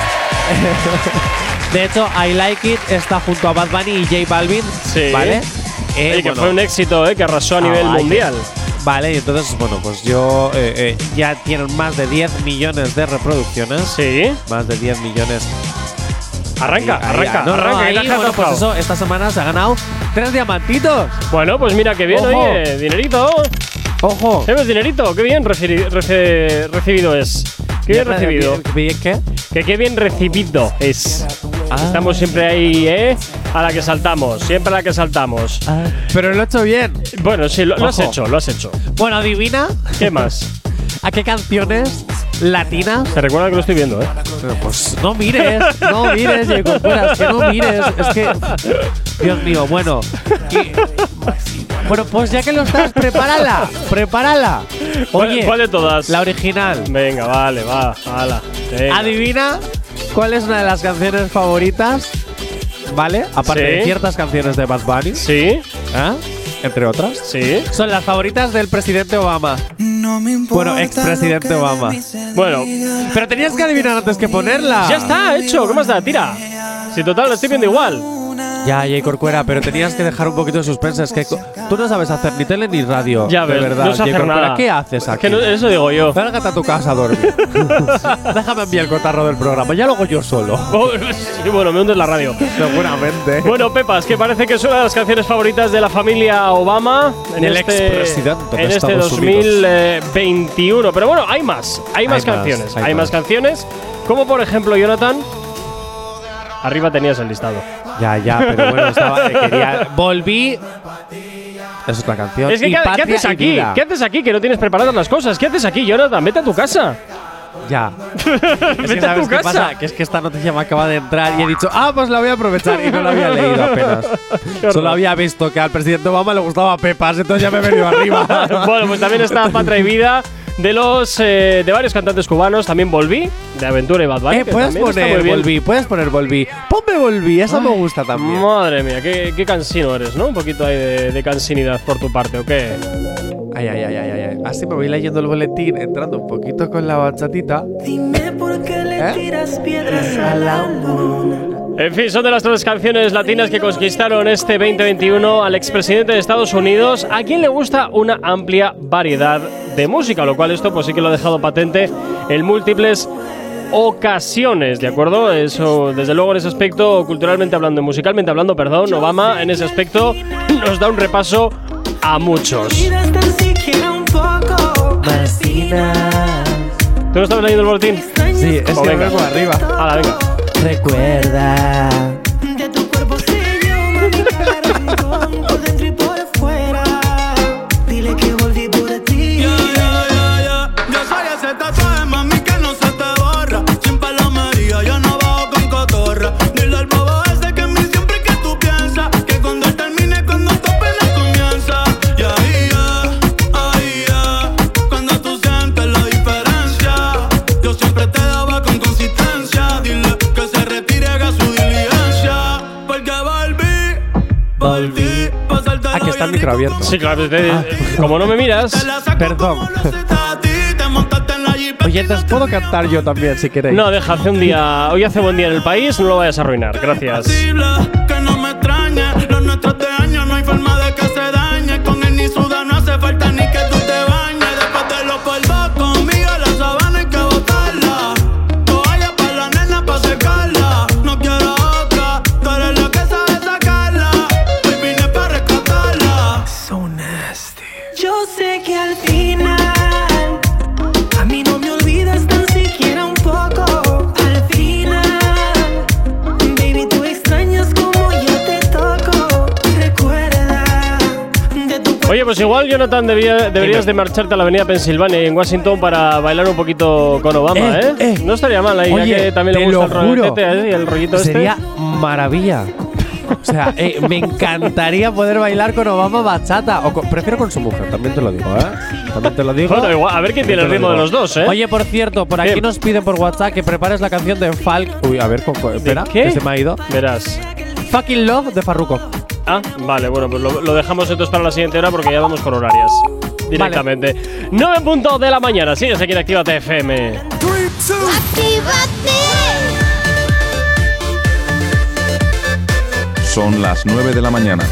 De hecho, I Like It está junto a Bad Bunny y J Balvin. Sí. ¿Vale? Eh, Oye, que bueno, fue un éxito, ¿eh? Que arrasó a nivel Ah, que- mundial. Vale, y entonces, bueno, pues yo eh, ya tienen más de 10 millones de reproducciones. Sí. Más de 10 millones. Arranca, Ahí, arranca, ah, no, no, arranca. ahí, has bueno, pues eso, esta semana se ha ganado tres diamantitos. Bueno, pues mira, qué bien, Ojo. oye, dinerito. Ojo. ¿Tienes dinerito? Qué bien recibido es. Qué bien recibido. bien, ¿Qué? Que qué bien recibido es. Ah. Estamos siempre ahí, ¿eh? A la que saltamos, siempre a la que saltamos. Pero lo he hecho bien. Bueno, sí, lo, lo has hecho, lo has hecho. Bueno, adivina ¿Qué más? a qué canciones latinas. Te recuerda que lo estoy viendo, ¿eh? Pero, Pues no mires, no mires, J. Corcuera, es que no mires. Es que. Dios mío, bueno. y- bueno, pues ya que lo estás, prepárala, prepárala. ¿Cuál- Oye, ¿Cuál de todas? la original. Venga, vale, va, hala. venga. Adivina cuál es una de las canciones favoritas, ¿vale? Aparte Sí. de ciertas canciones de Bad Bunny. Sí. ¿eh? Entre otras. Sí. Son las favoritas del presidente Obama. Bueno, expresidente Obama. Bueno, Pero tenías que adivinar antes que ponerla. ya está, hecho. ¿Qué más da? Tira. Si total, lo estoy viendo igual. Ya, Jay Corcuera, pero tenías que dejar un poquito de suspense. Es que tú no sabes hacer ni tele ni radio. Ya de ves, verdad. no sé hacer Corcuera, nada. ¿Qué haces Es aquí? que no- eso digo yo. Lárgate a tu casa a dormir. Déjame a mí el cotarro del programa. Ya lo hago yo solo. Oh, sí, bueno, me hundes la radio. Seguramente. Bueno, Pepas, que parece que es una de las canciones favoritas de la familia Obama en Del este, expresidente de en este Estados Unidos. 2021. Pero bueno, hay más, hay más Hay más, canciones, hay hay, más más. canciones, como por ejemplo, Jonathan. Arriba tenías el listado. Ya, ya, pero bueno, estaba, quería. Volví. Es otra canción. Es que, ¿qué, qué haces aquí? ¿Qué haces aquí? Que no tienes preparadas las cosas. ¿Qué haces aquí, Jonathan? Vete a tu casa. Ya. Es que Vete a ¿sabes tu casa. pasa? Que es que esta noticia me acaba de entrar y he dicho, ah, pues la voy a aprovechar y no la había leído apenas. Solo había visto que al presidente Obama le gustaba Pepas, entonces ya me he venido arriba. bueno, pues también está Patra y Vida de los eh, de varios cantantes cubanos. También Volví, de Aventura y Bad Bunny. Eh, puedes poner. Volví, puedes poner Volví. Ponme Volví, esa me gusta también. Madre mía, qué, qué cansino eres, ¿no? Un poquito ahí de, de cansinidad por tu parte, ¿o qué? Ay, ay, ay, ay, ay, ay. Así me voy leyendo el boletín, entrando un poquito con la bachatita. Dime por qué le ¿Eh? tiras piedras a la luna. En fin, son de las tres canciones latinas que conquistaron este 2021 al expresidente de Estados Unidos, a quien le gusta una amplia variedad de música, lo cual esto pues sí que lo ha dejado patente en múltiples ocasiones, ¿de acuerdo? Eso, desde luego en ese aspecto, culturalmente hablando, musicalmente hablando, perdón, Obama en ese aspecto nos da un repaso a muchos. ¿Tú no estabas leyendo el boletín? Sí, es que venga. vengo arriba. Hala, venga. Recuerda. Micro abierto. Sí, claro, te- como no me miras, Perdón. Oyentes, puedo cantar yo también si queréis. no, deja, hace un día, hoy hace buen día en el país, no lo vayas a arruinar, gracias. Igual, Jonathan, debía- deberías de marcharte a la avenida Pensilvania en Washington para bailar un poquito con Obama, Eh, ¿eh? No estaría mal ahí, ya Oye, que también le gusta el rollo y el rollito Sería este. maravilla. O sea, eh, me encantaría poder bailar con Obama bachata. O con- prefiero con su mujer, también te lo digo, ¿eh? También te lo digo. Bueno, igual, a ver quién tiene el te lo ritmo de los dos, ¿eh? Oye, por cierto, por aquí Bien. nos piden por WhatsApp que prepares la canción de Falk. Uy, a ver, Coco, espera, qué? que se me ha ido. Verás. Fucking Love de Farruko. Ah, vale, bueno, pues lo, lo dejamos entonces para la siguiente hora porque ya vamos con horarias. Directamente. 9 en punto de la mañana. Sigues aquí en Actívate FM. Son las 9 de la mañana.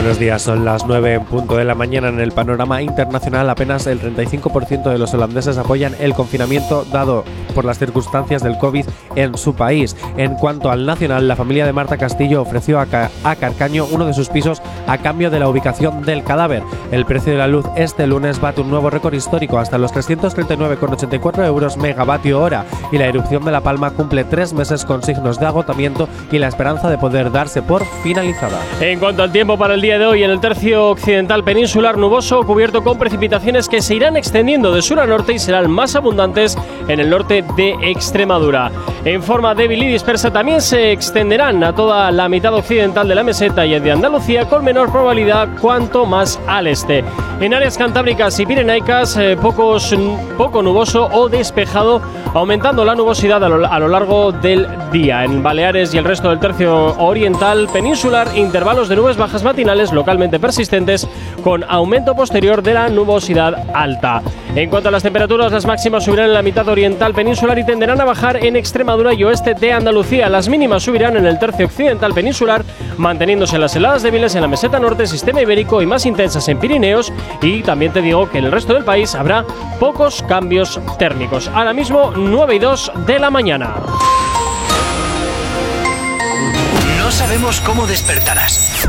Buenos días, son las 9 en punto de la mañana. En el panorama internacional, apenas el 35% de los holandeses apoyan el confinamiento dado por las circunstancias del COVID en su país. En cuanto al nacional, la familia de Marta Castillo ofreció a, a Carcaño uno de sus pisos a cambio de la ubicación del cadáver. El precio de la luz este lunes bate un nuevo récord histórico hasta los 339,84 euros megavatio hora y la erupción de La Palma cumple tres meses con signos de agotamiento y la esperanza de poder darse por finalizada. En cuanto al tiempo para el día de hoy, en el tercio occidental peninsular nuboso, cubierto con precipitaciones que se irán extendiendo de sur a norte y serán más abundantes en el norte de Extremadura. En forma débil y dispersa también se extenderán a toda la mitad occidental de la meseta y de Andalucía con menor probabilidad cuanto más al este. En áreas cantábricas y pirenaicas, eh, pocos, poco nuboso o despejado, aumentando la nubosidad a lo, a lo largo del día. En Baleares y el resto del tercio oriental peninsular, intervalos de nubes bajas matinales localmente persistentes con aumento posterior de la nubosidad alta. En cuanto a las temperaturas, las máximas subirán en la mitad oriental peninsular y tenderán a bajar en Extremadura y oeste de Andalucía. Las mínimas subirán en el tercio occidental peninsular, manteniéndose las heladas débiles en la meseta norte, sistema ibérico y más intensas en Pirineos. Y también te digo que en el resto del país habrá pocos cambios térmicos. Ahora mismo 9 y 2 de la mañana. No sabemos cómo despertarás,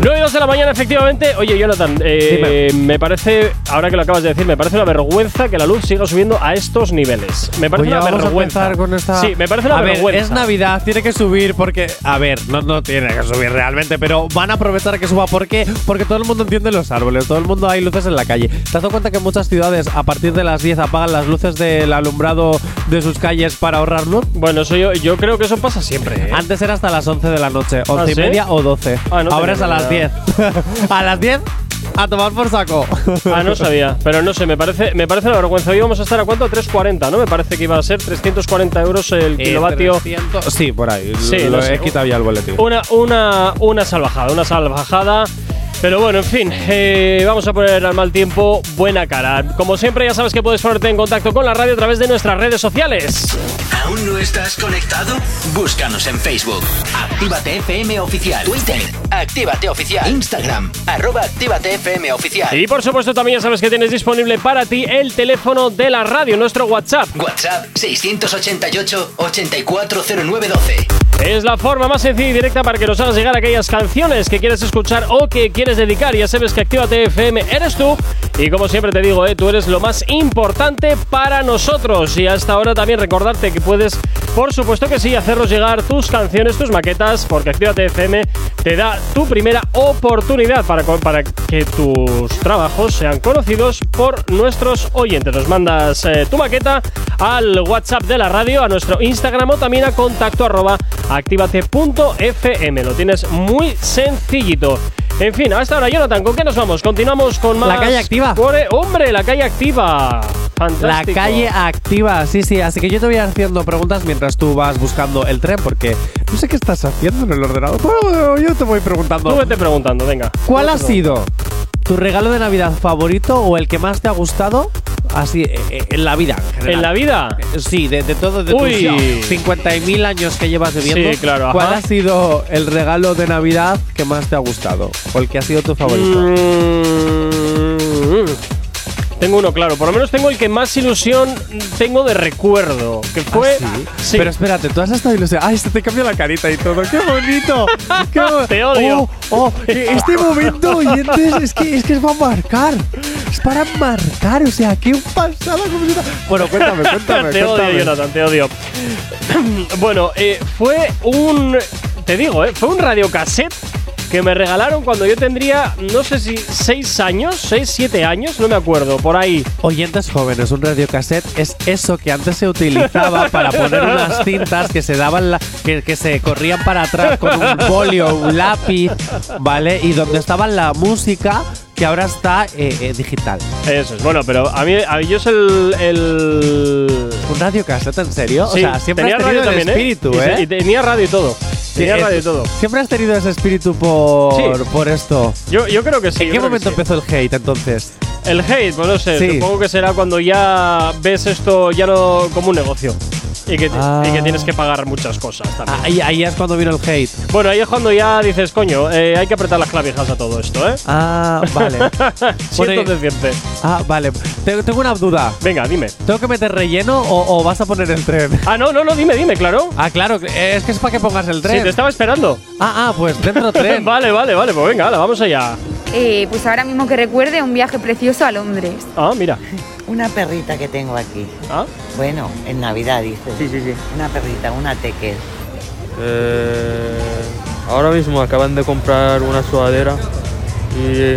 9 y 2 de la mañana, efectivamente. Oye, Jonathan, eh, me parece, ahora que lo acabas de decir, me parece una vergüenza que la luz siga subiendo a estos niveles. Me parece Pues una vergüenza. con esta. Sí, me parece una a ver, vergüenza. es Navidad, tiene que subir porque. A ver, no, no tiene que subir realmente, pero van a aprovechar que suba. ¿Por qué? Porque todo el mundo entiende los árboles, todo el mundo hay luces en la calle. ¿Te has dado cuenta que en muchas ciudades a partir de las 10 apagan las luces del alumbrado de sus calles para ahorrar luz? Bueno, eso yo, yo creo que eso pasa siempre. ¿eh? Antes era hasta las 11 de la noche, 11 ¿Ah, y sí? media o 12. Ah, no Ahora es a las ni 10. a las 10 a tomar por saco. Ah, no sabía, pero no sé, me parece, me parece una vergüenza. Hoy vamos a estar a cuánto? 340, ¿no? Me parece que iba a ser 340 euros el Eh, kilovatio. 300 Sí, por ahí. Sí, lo sé. he quitado ya el boletín. Una, una, una salvajada, una salvajada. Pero bueno, en fin, eh, vamos a poner al mal tiempo buena cara. Como siempre, ya sabes que puedes ponerte en contacto con la radio a través de nuestras redes sociales. ¿Aún no estás conectado? Búscanos en Facebook. Actívate FM Oficial. Twitter. Actívate Oficial. Instagram. Arroba Actívate FM Oficial. Y por supuesto, también ya sabes que tienes disponible para ti el teléfono de la radio, nuestro WhatsApp. WhatsApp 688 840912. Es la forma más sencilla y directa para que nos hagas llegar aquellas canciones que quieres escuchar o que quieres dedicar. Ya sabes que Actívate FM eres tú. Y como siempre te digo, eh, tú eres lo más importante para nosotros. Y hasta ahora también recordarte que puedes, por supuesto que sí, hacernos llegar tus canciones, tus maquetas, porque Actívate FM te da tu primera oportunidad para, que tus trabajos sean conocidos por nuestros oyentes. Nos mandas eh, tu maqueta al WhatsApp de la radio, a nuestro Instagram o también a contacto arroba activate.fm. Lo tienes muy sencillito. En fin, hasta ahora, Jonathan, ¿con qué nos vamos? Continuamos con más. La calle activa. ¡Hombre, la calle activa! La Fantástico. calle activa, sí, sí. Así que yo te voy haciendo preguntas mientras tú vas buscando el tren, porque no sé qué estás haciendo en el ordenador. Bueno, yo te voy preguntando. Tú vete preguntando, venga. ¿Cuál ha sido tu regalo de Navidad favorito o el que más te ha gustado? Así, eh, eh, en la vida. en general. ¿En la vida? Sí, de, de todo, de Uy. tus 50.000 años que llevas viviendo. Sí, claro, ¿Cuál ajá. ha sido el regalo de Navidad que más te ha gustado? ¿O el que ha sido tu favorito? Mm, Tengo uno claro, por lo menos tengo el que más ilusión tengo de recuerdo, que fue... ¿Ah, sí? sí. Pero espérate, tú has estado ilusionado. Ay, se te cambia la carita y todo. ¡Qué bonito! ¡Qué bo- Te odio. Oh, oh, este momento, oyentes, es que, es que es para marcar. Es para marcar, o sea, qué pasada. Bueno, cuéntame, cuéntame. te odio, cuéntame. Jonathan, te odio. bueno, eh, fue un. Te digo, eh, fue un radiocassette que me regalaron cuando yo tendría, no sé si 6 años, 6, 7 años, no me acuerdo, por ahí. Oyentes jóvenes, un radiocassette es eso que antes se utilizaba para poner unas cintas que se daban la- que, que se corrían para atrás con un folio, un lápiz, ¿vale? Y donde estaba la música que ahora está eh, eh, digital. Eso es, bueno, pero a mí, a mí yo es el. el ¿Un radiocassette en serio? Sí, o sea, siempre tenía has tenido radio el también, ¿eh? espíritu, ¿eh? Y tenía radio y todo. Tenía radio y todo. Siempre has tenido ese espíritu por, Sí. por esto. Yo, yo creo que sí. ¿En qué momento empezó el hate entonces? El hate, pues no sé, Sí. supongo que será cuando ya ves esto ya no como un negocio. Y que, Ah. y que tienes que pagar muchas cosas también. Ahí, ahí es cuando vino el hate. Bueno, ahí es cuando ya dices, coño, eh, hay que apretar las clavijas a todo esto, ¿eh? Ah, vale. Siento decirte. ah, vale. Te- Tengo una duda. Venga, dime. ¿Tengo que meter relleno o, o vas a poner el tren? Ah, no, no, no, dime, dime, claro. Ah, claro, es que es para que pongas el tren. Sí, te estaba esperando. Ah, ah, pues dentro tren. vale, vale, vale, pues venga, hala, vamos allá. Eh, pues ahora mismo que recuerde un viaje precioso a Londres. Ah, mira. Una perrita que tengo aquí. ¿Ah? Bueno, en Navidad dices. Sí, sí, sí. Una perrita, una tequel. Eh, ahora mismo acaban de comprar una sudadera y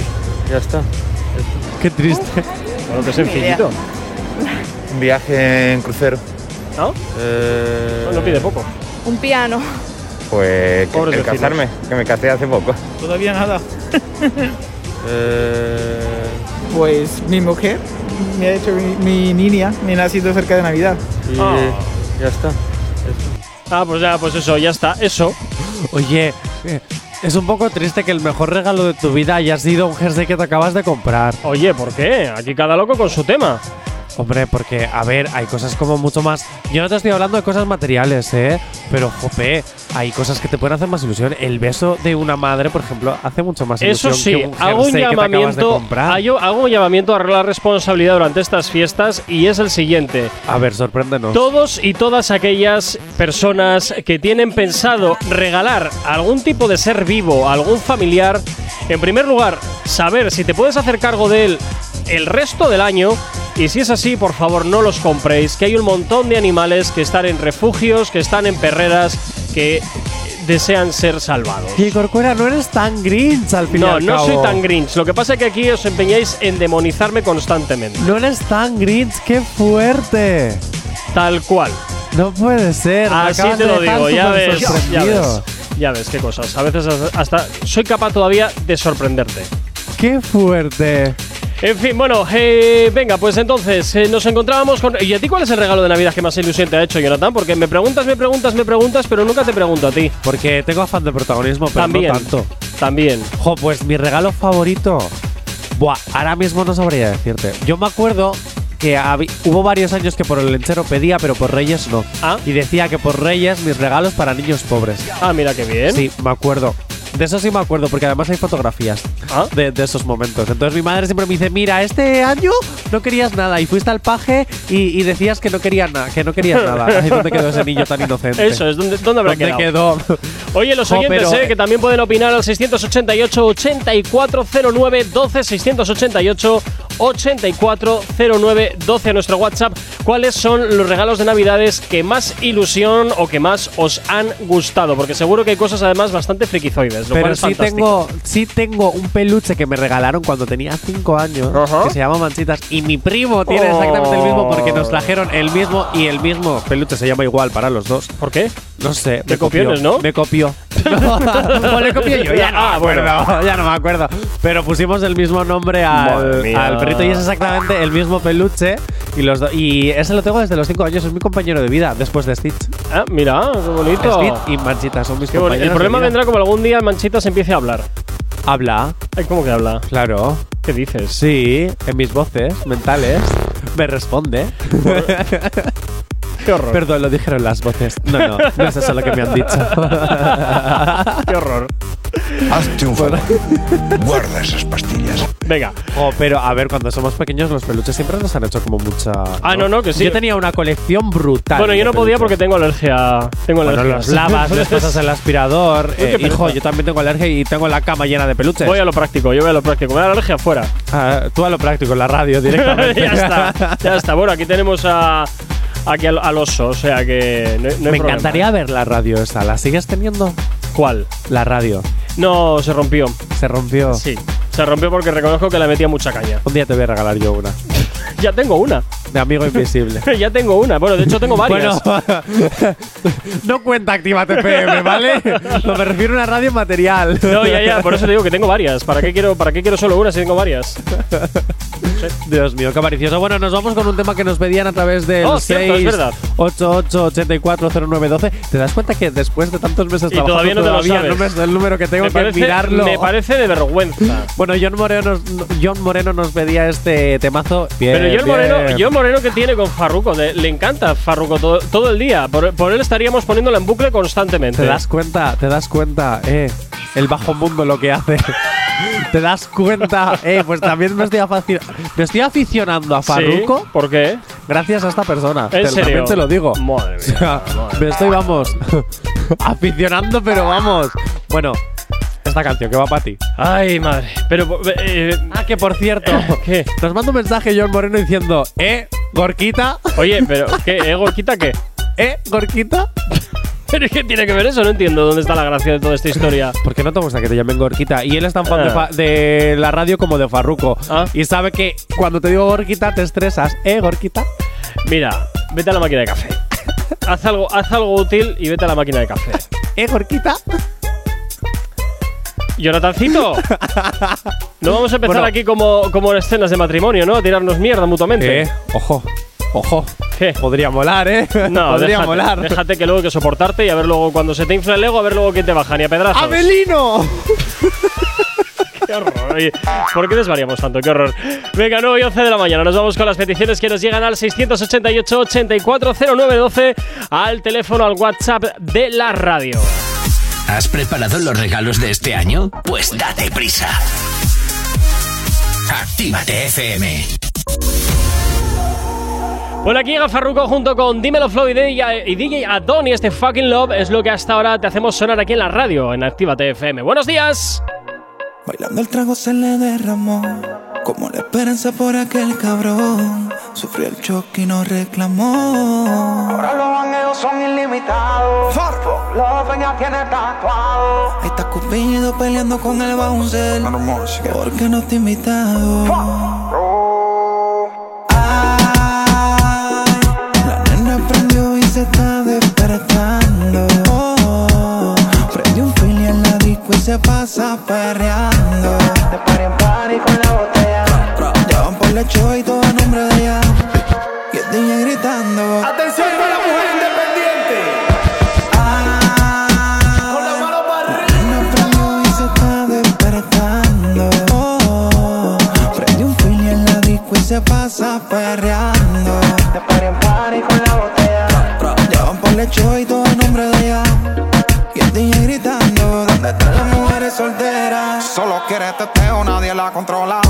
ya está. Qué triste. Bueno, qué sencillito. Un viaje en crucero. ¿No? Eh, No, no pide poco. Un piano. Pues que- Pobres el vecinos. casarme, que me casé hace poco. Todavía nada. eh, Pues mi mujer me ha hecho mi, mi niña, mi nacido cerca de Navidad. y Ah. ya está. Ah, pues ya, pues eso, ya está, eso. Oye, eh, es un poco triste que el mejor regalo de tu vida haya sido un jersey que te acabas de comprar. Oye, ¿por qué? Aquí cada loco con su tema. Hombre, porque, a ver, hay cosas como mucho más. Yo no te estoy hablando de cosas materiales, ¿eh? Pero, jope, hay cosas que te pueden hacer más ilusión. El beso de una madre, por ejemplo, hace mucho más Eso ilusión sí, que un hago un que llamamiento. Hago, hago un llamamiento a la responsabilidad durante estas fiestas y es el siguiente. A ver, sorpréndenos. Todos y todas aquellas personas que tienen pensado regalar algún tipo de ser vivo a algún familiar, en primer lugar, saber si te puedes hacer cargo de él el resto del año. Y si es así, por favor, no los compréis, que hay un montón de animales que están en refugios, que están en perreras, que desean ser salvados. Y Corcuera, no eres tan grinch al fin y No, al no cabo. soy tan grinch. Lo que pasa es que aquí os empeñáis en demonizarme constantemente. No eres tan grinch, qué fuerte. Tal cual. No puede ser. Así te lo digo, ya ves. Ya ves qué cosas. A veces hasta soy capaz todavía de sorprenderte. Qué fuerte. En fin, bueno, eh, venga, pues entonces eh, nos encontrábamos con. ¿Y a ti cuál es el regalo de Navidad que más ilusión te ha hecho, Jonathan? Porque me preguntas, me preguntas, me preguntas, pero nunca te pregunto a ti. Porque tengo afán de protagonismo, pero También. no tanto. También. Jo, pues mi regalo favorito. Buah, ahora mismo no sabría decirte. Yo me acuerdo que hubo varios años que por el lenchero pedía, pero por Reyes no. Y decía que por Reyes mis regalos para niños pobres. Ah, mira qué bien. Sí, me acuerdo. De eso sí me acuerdo, porque además hay fotografías Ah. de, de esos momentos. Entonces mi madre siempre me dice, mira, este año no querías nada y fuiste al paje y, y decías que no querías nada, que no querías nada. Ay, ¿Dónde quedó ese niño tan inocente? Eso es, ¿dónde, dónde habrá ¿Dónde quedado? quedó? Oye, los oyentes, pero- eh, que también pueden opinar al 688-8409-12, 688-8409-12 a nuestro WhatsApp. ¿Cuáles son los regalos de Navidades que más ilusión o que más os han gustado? Porque seguro que hay cosas además bastante frikizoides, lo cual Pero es sí fantástico. tengo, sí tengo un peluche que me regalaron cuando tenía 5 años, que se llama Manchitas, y mi primo tiene exactamente el mismo porque nos trajeron el mismo y el mismo peluche se llama igual para los dos. ¿Por qué? No sé. Me copió, copiones, ¿no? Me copió. O le copié yo, ya no me acuerdo, ya no me acuerdo. Pero pusimos el mismo nombre al, al perrito y es exactamente el mismo peluche. Y, los y ese lo tengo desde los 5 años, es mi compañero de vida, después de Stitch. Ah, mira, qué bonito. Stitch y Manchitas son mis Qué compañeros. El problema de vida. vendrá como algún día Manchitas empiece a hablar. Habla. Ay, ¿Cómo que habla? Claro. ¿Qué dices? Sí, en mis voces mentales me responde. Qué horror. Perdón, lo dijeron las voces. No, no, no es eso lo que me han dicho. Qué horror. Hazte un favor. Guarda esas pastillas. Venga. Oh, pero a ver, cuando somos pequeños los peluches siempre nos han hecho como mucha. Ah, no, no, que sí. Yo tenía una colección brutal. Bueno, yo no podía peluches. porque tengo alergia. Tengo Bueno, alergia. los lavas, les pasas el aspirador. Eh, hijo, yo también tengo alergia y tengo la cama llena de peluches. Voy a lo práctico, yo voy a lo práctico. Me da la alergia afuera. Ah, tú a lo práctico, en la radio directamente. ya está, ya está. Bueno, aquí tenemos a. Aquí al, al oso, o sea que. No, no hay Me problema. encantaría ver la radio esta. ¿La sigues teniendo? ¿Cuál? La radio. No, se rompió. ¿Se rompió? Sí. Se rompió porque reconozco que le metía mucha caña. Un día te voy a regalar yo una. Ya tengo una. De amigo invisible. ya tengo una. Bueno, de hecho tengo varias. Bueno, no cuenta activa TPM, ¿vale? No me refiero a una radio material. No, ya, ya, por eso te digo que tengo varias. ¿Para qué quiero, para qué quiero solo una si tengo varias? Dios mío, qué avaricioso. Bueno, nos vamos con un tema que nos pedían a través del Oh, cierto, es verdad. 688-840912. ¿Te das cuenta que después de tantos meses Y trabajando todavía no te lo todavía sabes. no me el número que tengo me que parece, mirarlo? Me parece de vergüenza. Bueno, John Moreno, nos, John Moreno nos pedía este temazo. Bien, Pero John. Moreno, John Moreno que tiene con Farruko, De- le encanta Farruko todo, todo el día. Por, por él estaríamos poniéndola en bucle constantemente. ¿Te das cuenta? ¿Te das cuenta? Eh, el bajo mundo lo que hace. ¿Te das cuenta? Eh, pues también me estoy, me estoy aficionando a Farruko. Sí, ¿Por qué? Gracias a esta persona. ¿En Te- serio? Te lo digo. Madre O sea, me estoy, vamos, aficionando, pero vamos. Bueno, esta canción que va para ti. Ay, madre. Pero. eh, ah, que por cierto, ¿Qué? nos manda un mensaje John Moreno diciendo: ¿Eh, Gorquita? Oye, pero ¿qué? ¿Eh, Gorquita qué? ¿Eh, Gorquita? ¿Pero qué tiene que ver eso? No entiendo dónde está la gracia de toda esta historia. ¿Por qué no te gusta que te llamen Gorquita? Y él es tan fan de, Ah. fa- de la radio como de Farruko. Ah. Y sabe que cuando te digo Gorquita te estresas. ¿Eh, Gorquita? Mira, vete a la máquina de café. haz, algo, haz algo útil y vete a la máquina de café. ¿Eh, Gorquita? Jonathancito, no vamos a empezar Bueno. aquí como, como en escenas de matrimonio, ¿no? A tirarnos mierda mutuamente. Eh, ojo, ojo. ¿Qué? Podría molar, ¿eh? No, Podría déjate, molar. déjate que luego hay que soportarte y a ver luego cuando se te infla el ego, a ver luego quién te baja ni a pedrazos. ¡Abelino! ¡Qué horror! Oye, ¿Por qué desvariamos tanto? ¡Qué horror! Venga, 9 y 11 de la mañana. Nos vamos con las peticiones que nos llegan al 688-840912, al teléfono, al WhatsApp de la radio. ¿Has preparado los regalos de este año? Pues date prisa. Actívate FM. Bueno, aquí llega Farruko junto con Dímelo Flow y DJ, y DJ Adon y este fucking love es lo que hasta ahora te hacemos sonar aquí en la radio, en Actívate FM. ¡Buenos días! Bailando el trago se le derramó, como la esperanza por aquel cabrón. Sufrió el choque y no reclamó. Ahora los bangueos son ilimitados. Los ya tiene tatuado. Ahí está Cupido peleando con el bouncer. Porque no te he invitado. Ay, la nena prendió y se está despertando. Prendió un fili en la disco y se pasa perreando. De party en party con la. Show y todo a nombre de ella. Y el DJ gritando. Atención con la mujer independiente. Para y se está despertando. Prendió un fili en la disco y se pasa perreando. De party en party con la botella. Ya van por la show y todo a nombre de ella. Y el DJ gritando. ¿Dónde están las mujeres solteras? Solo quiere teteo, nadie la controla.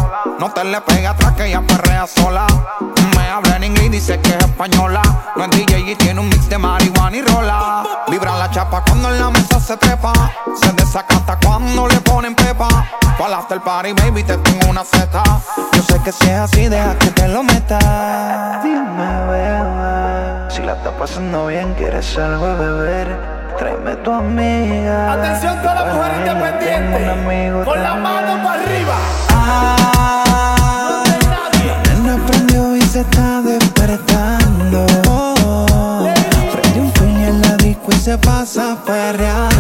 Le pegue atrás que ella perrea sola. Me habla en inglés y dice que es española. No es DJ y tiene un mix de marihuana y rola. Vibra la chapa cuando en la mesa se trepa. Se desacata cuando le ponen pepa. Para after party, baby, te tengo una feta. Yo sé que si es así, deja que te lo meta. Dime, bebé. Si la estás pasando bien, quieres algo a beber. Tráeme tu amiga. Atención con la mujer Tengo un independiente. amigo Con la mano para arriba. Ay, la nena prendió y se está despertando. Prendió un fili en la disco y se pasa. De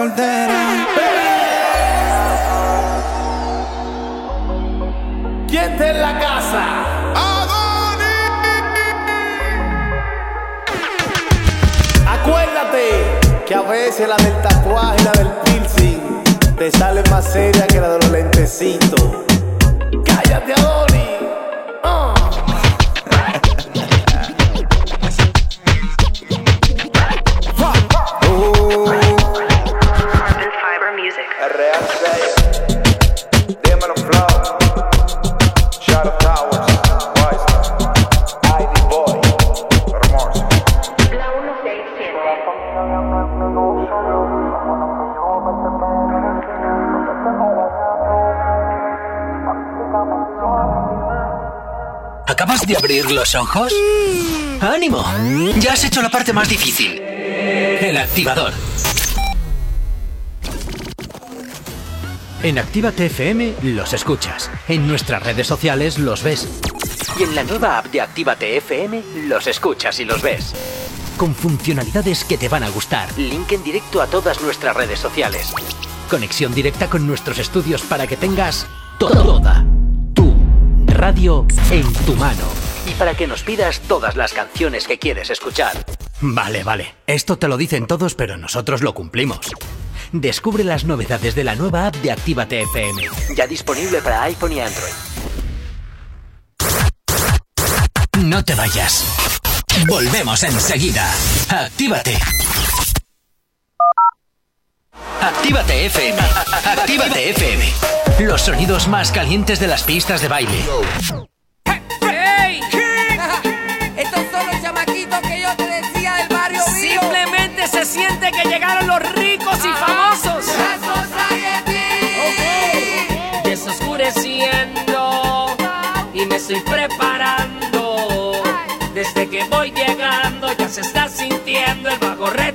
gritando, ¿dónde están las mujeres solteras? ¿Quién está en la casa? Acuérdate que a veces la del tatuaje y la del piercing te sale más seria que la de los lentecitos. Cállate, Adoni. ¿Acabas de abrir los ojos? ¡Ánimo! Ya has hecho la parte más difícil. El activador. En Actívate FM los escuchas. En nuestras redes sociales los ves. Y en la nueva app de Actívate FM los escuchas y los ves. Con funcionalidades que te van a gustar. Link en directo a todas nuestras redes sociales. Conexión directa con nuestros estudios para que tengas toda radio en tu mano. Y para que nos pidas todas las canciones que quieres escuchar. Vale, vale. Esto te lo dicen todos, pero nosotros lo cumplimos. Descubre las novedades de la nueva app de Actívate FM. Ya disponible para iPhone y Android. No te vayas. Volvemos enseguida. Actívate. Actívate FM. Actívate FM. Los sonidos más calientes de las pistas de baile. Estos son los chamaquitos que yo te decía del barrio. Simplemente se siente que llegaron los ricos y famosos. Desoscureciendo y me estoy preparando. Desde que voy llegando ya se está sintiendo el bajo retumbando.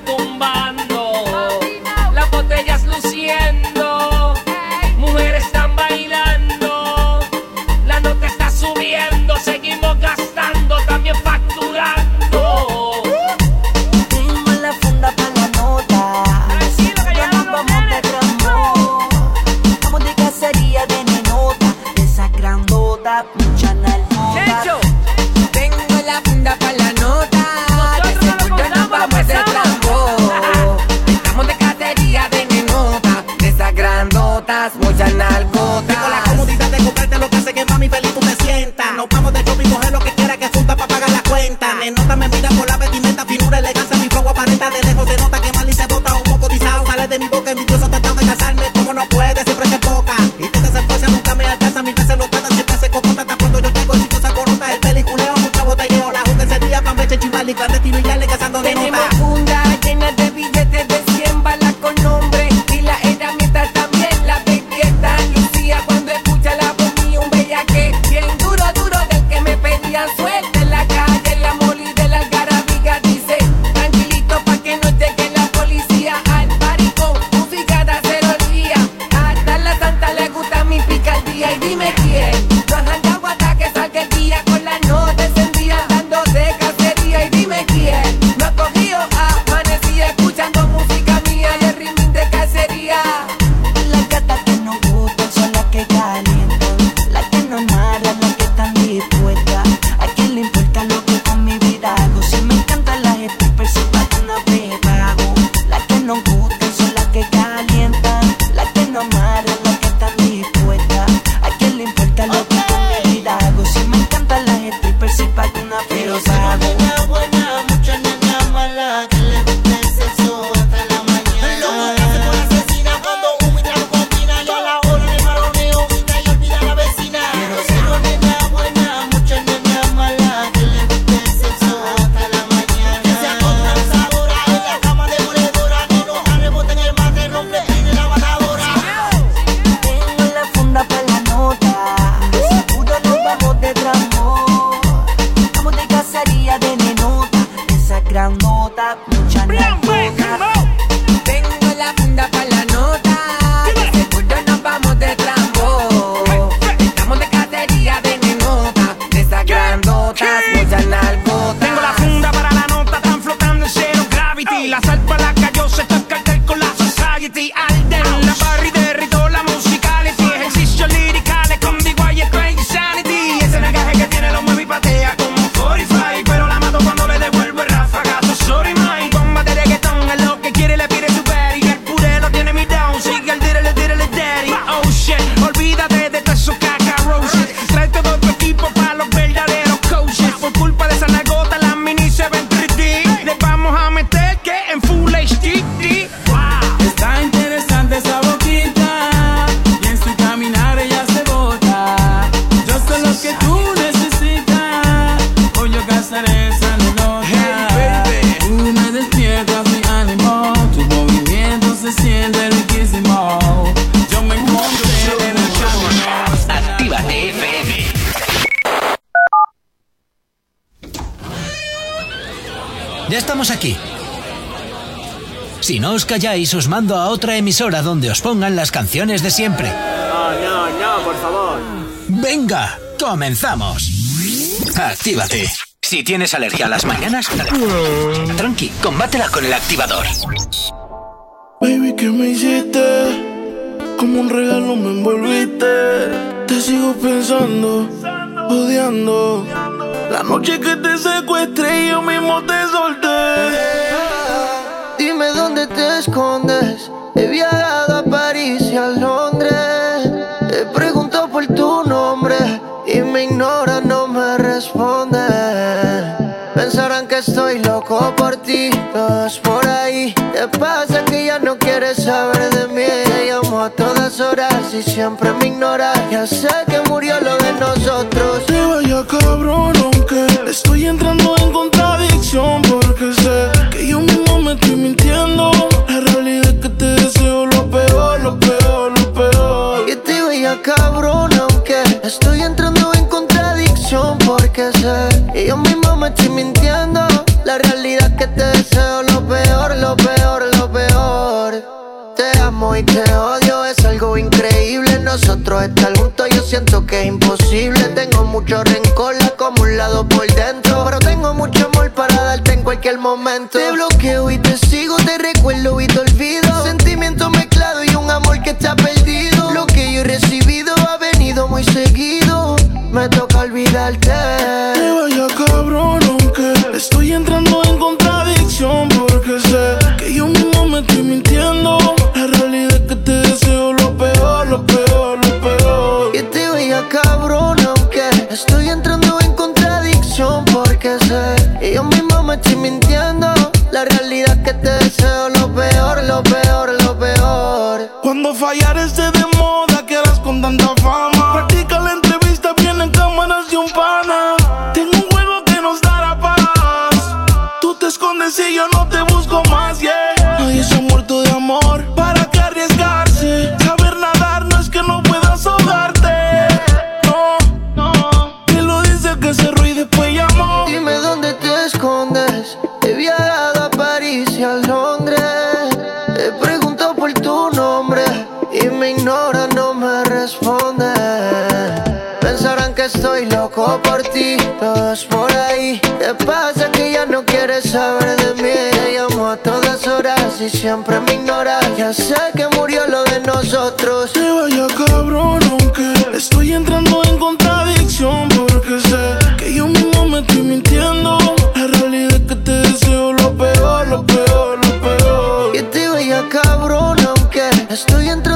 Os calláis, os mando a otra emisora donde os pongan las canciones de siempre. No, no, no, por favor. Venga, comenzamos. Actívate. Si tienes alergia a las mañanas, tranqui, combátela con el activador. Baby, ¿qué me hiciste? Como un regalo me envolviste. Te sigo pensando, odiando. La noche que te secuestré, yo mismo te solté. Dime dónde te escondes. He viajado a París y a Londres. Te pregunto por tu nombre y me ignora, no me responde. Pensarán que estoy loco por ti, todos por ahí. ¿Qué pasa que ya no quieres saber de mí? Te llamo a todas horas y siempre me ignoras. Ya sé que murió lo de nosotros. Te vaya cabrón, aunque estoy entrando en contradicción porque sé estoy mintiendo. La realidad que te deseo lo peor, lo peor, lo peor. Y te veía cabrón, aunque estoy entrando en contradicción porque sé que yo mismo me estoy mintiendo. La realidad que te deseo lo peor, lo peor, lo peor. Te amo y te odio, algo increíble. Nosotros estar juntos, yo siento que es imposible. Tengo mucho rencor, la acumulado por dentro. Pero tengo mucho amor para darte en cualquier momento. Te bloqueo y te sigo, te recuerdo y te olvido. Sentimientos mezclados y un amor que está perdido. Lo que yo he recibido ha venido muy seguido. Me toca olvidarte. Te vaya cabrón, aunque estoy entrando en contradicción. Porque sé que yo mismo me estoy mintiendo. Estoy mintiendo. La realidad que te deseo lo peor, lo peor, lo peor. Cuando fallar esté de moda, que harás con tanta fama. Por ti, todos por ahí. ¿Qué pasa que ya no quieres saber de mí? Te llamo a todas horas y siempre me ignoras. Ya sé que murió lo de nosotros. Te vaya cabrón, aunque estoy entrando en contradicción. Porque sé que yo mismo me estoy mintiendo. La realidad es que te deseo lo peor, lo peor, lo peor. Y te veía cabrón, aunque estoy entrando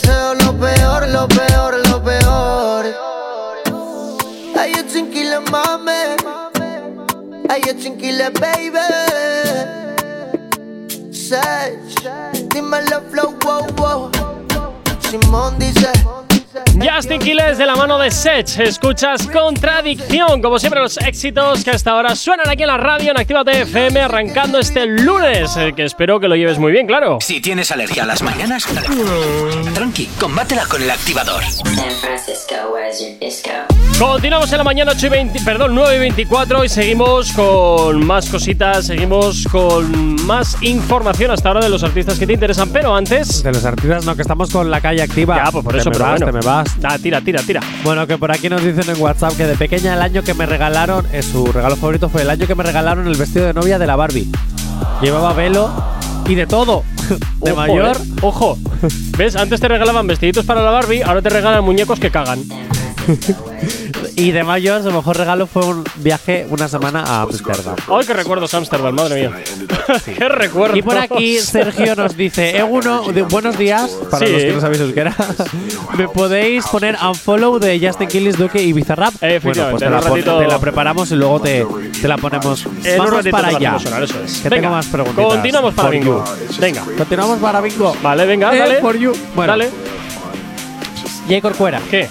deseo lo peor, lo peor, lo peor. Ay, yo tranquila, mami. Ay, yo tranquila, baby. Sage, dímelo, flow, wow, wow. Simón dice. Justin Quiles de la mano de Sech. Escuchas Contradicción. Como siempre, los éxitos que hasta ahora suenan aquí en la radio en Actívate FM, arrancando este lunes. eh, Que espero que lo lleves muy bien, claro. Si tienes alergia a las mañanas, tranqui, combátela con el activador. Continuamos en la mañana 8 y 20, perdón, 9 y 24 y seguimos con más cositas, seguimos con más información hasta ahora de los artistas que te interesan, pero antes... De los artistas no, que estamos con la calle activa. Ya, pues por Te eso, me pero vas, bueno. Te me vas. Ah, tira, tira, tira. Bueno, que por aquí nos dicen en WhatsApp que de pequeña el año que me regalaron, eh, su regalo favorito fue el año que me regalaron el vestido de novia de la Barbie. Llevaba velo y de todo. De Ojo, mayor. eh. Ojo. ¿Ves? Antes te regalaban vestiditos para la Barbie, ahora te regalan muñecos que cagan. y de mayo su mejor regalo fue un viaje una semana a Ámsterdam. ¡Ay, qué recuerdos Ámsterdam, madre mía! ¡Qué recuerdos! Y por aquí Sergio nos dice, Eguno, de- buenos días, para Sí. los que no sabéis euskera. ¿Me podéis poner unfollow de Justin Killis, Duque y Bizarrap? efectivamente, bueno, pues te en la, ratito- te la preparamos y luego te, te la ponemos. En Vamos para allá. hacemos sonar, eso es. Que Venga, tengo más preguntas. Continuamos para bingo. you. Venga. Continuamos para bingo. Vale, venga, Eh, dale. for you. Bueno, Dale. Corcuera. ¿Qué?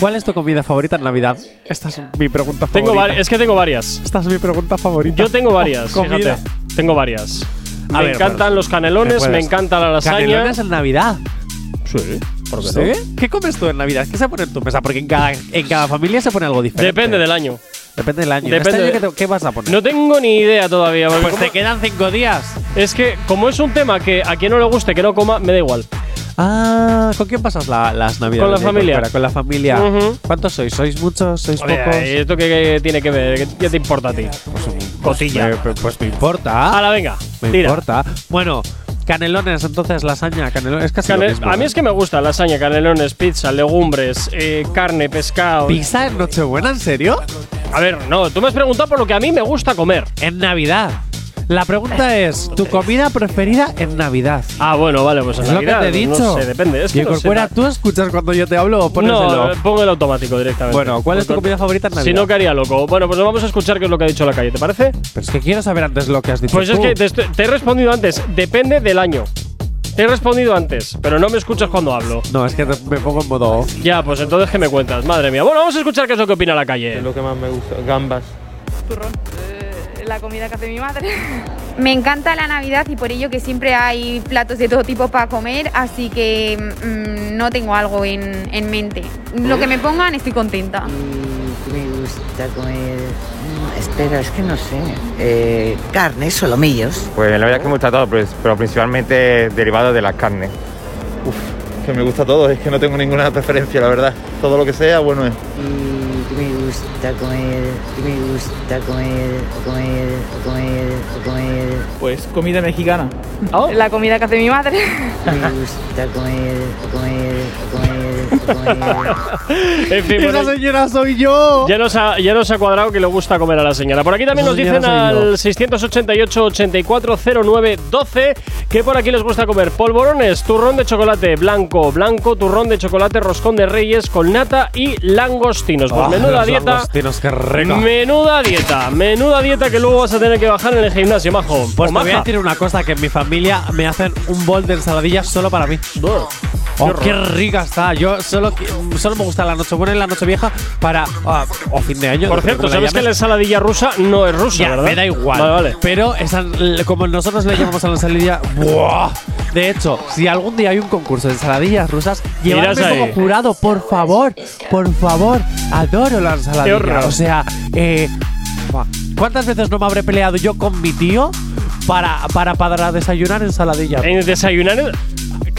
¿Cuál es tu comida favorita en Navidad? Esta es mi pregunta Tengo favorita. es que tengo varias. Esta es mi pregunta favorita. Yo tengo varias, Oh, fíjate. Tengo varias. A me ver, encantan los canelones, ¿me me, encanta la lasaña. ¿Canelones en Navidad? Sí, ¿por qué ¿Sí? no? ¿Qué comes tú en Navidad? ¿Qué se pone en tu mesa? Porque en cada, en cada familia se pone algo diferente. Depende del año. Depende del año. ¿En Depende este año de- ¿qué, te- qué vas a poner? No tengo ni idea todavía. porque pues te quedan cinco días. Es que, como es un tema que a quien no le guste que no coma, me da igual. Ah, ¿con quién pasas la- las Navidades? Con la familia. Con la familia. ¿Cuántos sois? ¿Sois muchos? ¿Sois Oye, pocos? ¿y ¿Esto qué, qué tiene que ver? ¿Qué qué te importa a ti? Cotilla. Eh, pues, pues me importa. Ahora, venga. me tira. importa. Bueno, canelones, entonces, lasaña, canelones. Es casi Cane- lo mismo. a mí ¿eh? es que me gusta lasaña, canelones, pizza, legumbres, eh, carne, pescado. ¿Pizza en Nochebuena? ¿En serio? A ver, no, tú me has preguntado por lo que a mí me gusta comer. En Navidad. La pregunta es, ¿tu comida preferida en Navidad? Ah, bueno, vale, pues en Es lo que Navidad, te he dicho. No sé, depende. Es que Y no Corcuera, ¿tú escuchas cuando yo te hablo o póneselo? No, pongo el automático directamente. Bueno, ¿cuál es tu comida favorita en Navidad? Si no, que haría loco. Bueno, pues vamos a escuchar qué es lo que ha dicho la calle, ¿te parece? Pero es que quiero saber antes lo que has dicho Pues es tú. que te, estoy- te he respondido antes. Depende del año. Te he respondido antes, pero no me escuchas cuando hablo. No, es que te- me pongo en modo off. Ya, pues entonces, ¿qué me cuentas? Madre mía. Bueno, vamos a escuchar qué es lo que opina la calle. Es lo que más me gusta. Gambas. La comida que hace mi madre. Me encanta la Navidad y por ello que siempre hay platos de todo tipo para comer, así que mm, no tengo algo en, en mente. Lo que me pongan estoy contenta. Me gusta comer. mm, Espera, es que no sé. Eh, carne, solomillos. Pues la verdad es que me gusta todo, pero, pero principalmente derivado de las carnes. Uf, que me gusta todo, es que no tengo ninguna preferencia, la verdad. Todo lo que sea, bueno es. Y gusta comer. Me gusta comer. Comer. Comer. Comer. Pues comida mexicana. La comida que hace mi madre. Me gusta comer. Comer. Comer. En fin, ¡Esa señora soy yo! ya nos, ha, ya nos ha cuadrado que le gusta comer a la señora. Por aquí también Esa nos dicen al 688 8409 12 que por aquí les gusta comer polvorones, turrón de chocolate blanco, blanco, turrón de chocolate, roscón de reyes con nata y langostinos. Pues Ah, menuda dieta. langostinos, qué rico. Menuda dieta, menuda dieta que luego vas a tener que bajar en el gimnasio, majo. Pues te voy a decir una cosa, que en mi familia me hacen un bol de ensaladillas solo para mí. Oh, qué rica está. Yo solo, solo me gusta la Nochebuena y la Nochevieja para. ah, o fin de año. Por cierto, la ¿sabes que la ensaladilla rusa no es rusa, Ya, verdad? me da igual. Vale, vale. Pero esa- como nosotros le llamamos a la ensaladilla. ¡buah! De hecho, si algún día hay un concurso de ensaladillas rusas, llevadme como jurado, por favor. Por favor. Adoro la ensaladilla. horror. O sea, eh, ¿cuántas veces no me habré peleado yo con mi tío para, para, para desayunar ensaladilla? En desayunar.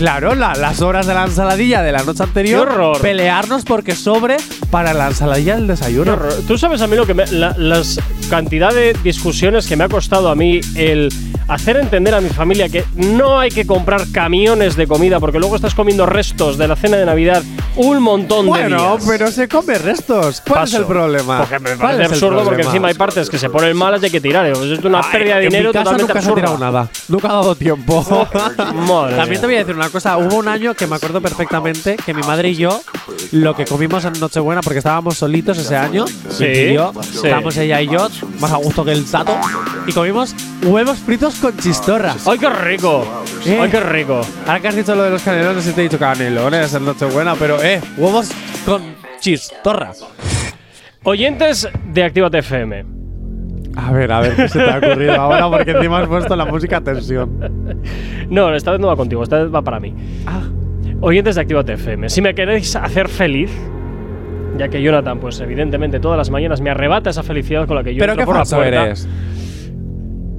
Claro, la- las horas de la ensaladilla de la noche anterior. Qué horror. Pelearnos porque sobre para la ensaladilla del Qué desayuno. horror. Tú sabes a mí lo que me, la, las cantidad de discusiones que me ha costado a mí el hacer entender a mi familia que no hay que comprar camiones de comida porque luego estás comiendo restos de la cena de Navidad un montón de Bueno, pero se come restos. ¿Cuál Paso. es el problema? Porque me ¿Cuál parece es el absurdo porque encima hay partes que se ponen malas y hay que tirar. Es una Ay, pérdida de dinero totalmente nunca se ha absurda. tirado nada. Nunca ha dado tiempo. Madre También te voy a decir una cosa. Hubo un año que me acuerdo perfectamente que mi madre y yo lo que comimos en Nochebuena porque estábamos solitos ese año. Sí, tío, sí. estábamos ella y yo más a gusto que el tato y comimos huevos fritos con chistorra. ¡Ay, qué rico! Eh. ¡Ay, qué rico! Ahora que has dicho lo de los canelones, te he dicho canelones en Nochebuena, pero eh, huevos con chistorra. Oyentes de Actívate FM. A ver, a ver qué se te ha ocurrido ahora porque encima has puesto la música a tensión. No, esta vez no va contigo, esta vez va para mí. Ah. Oyentes de Actívate FM, si me queréis hacer feliz, ya que Jonathan, pues evidentemente todas las mañanas me arrebata esa felicidad con la que yo Pero entro qué por la puerta. eres.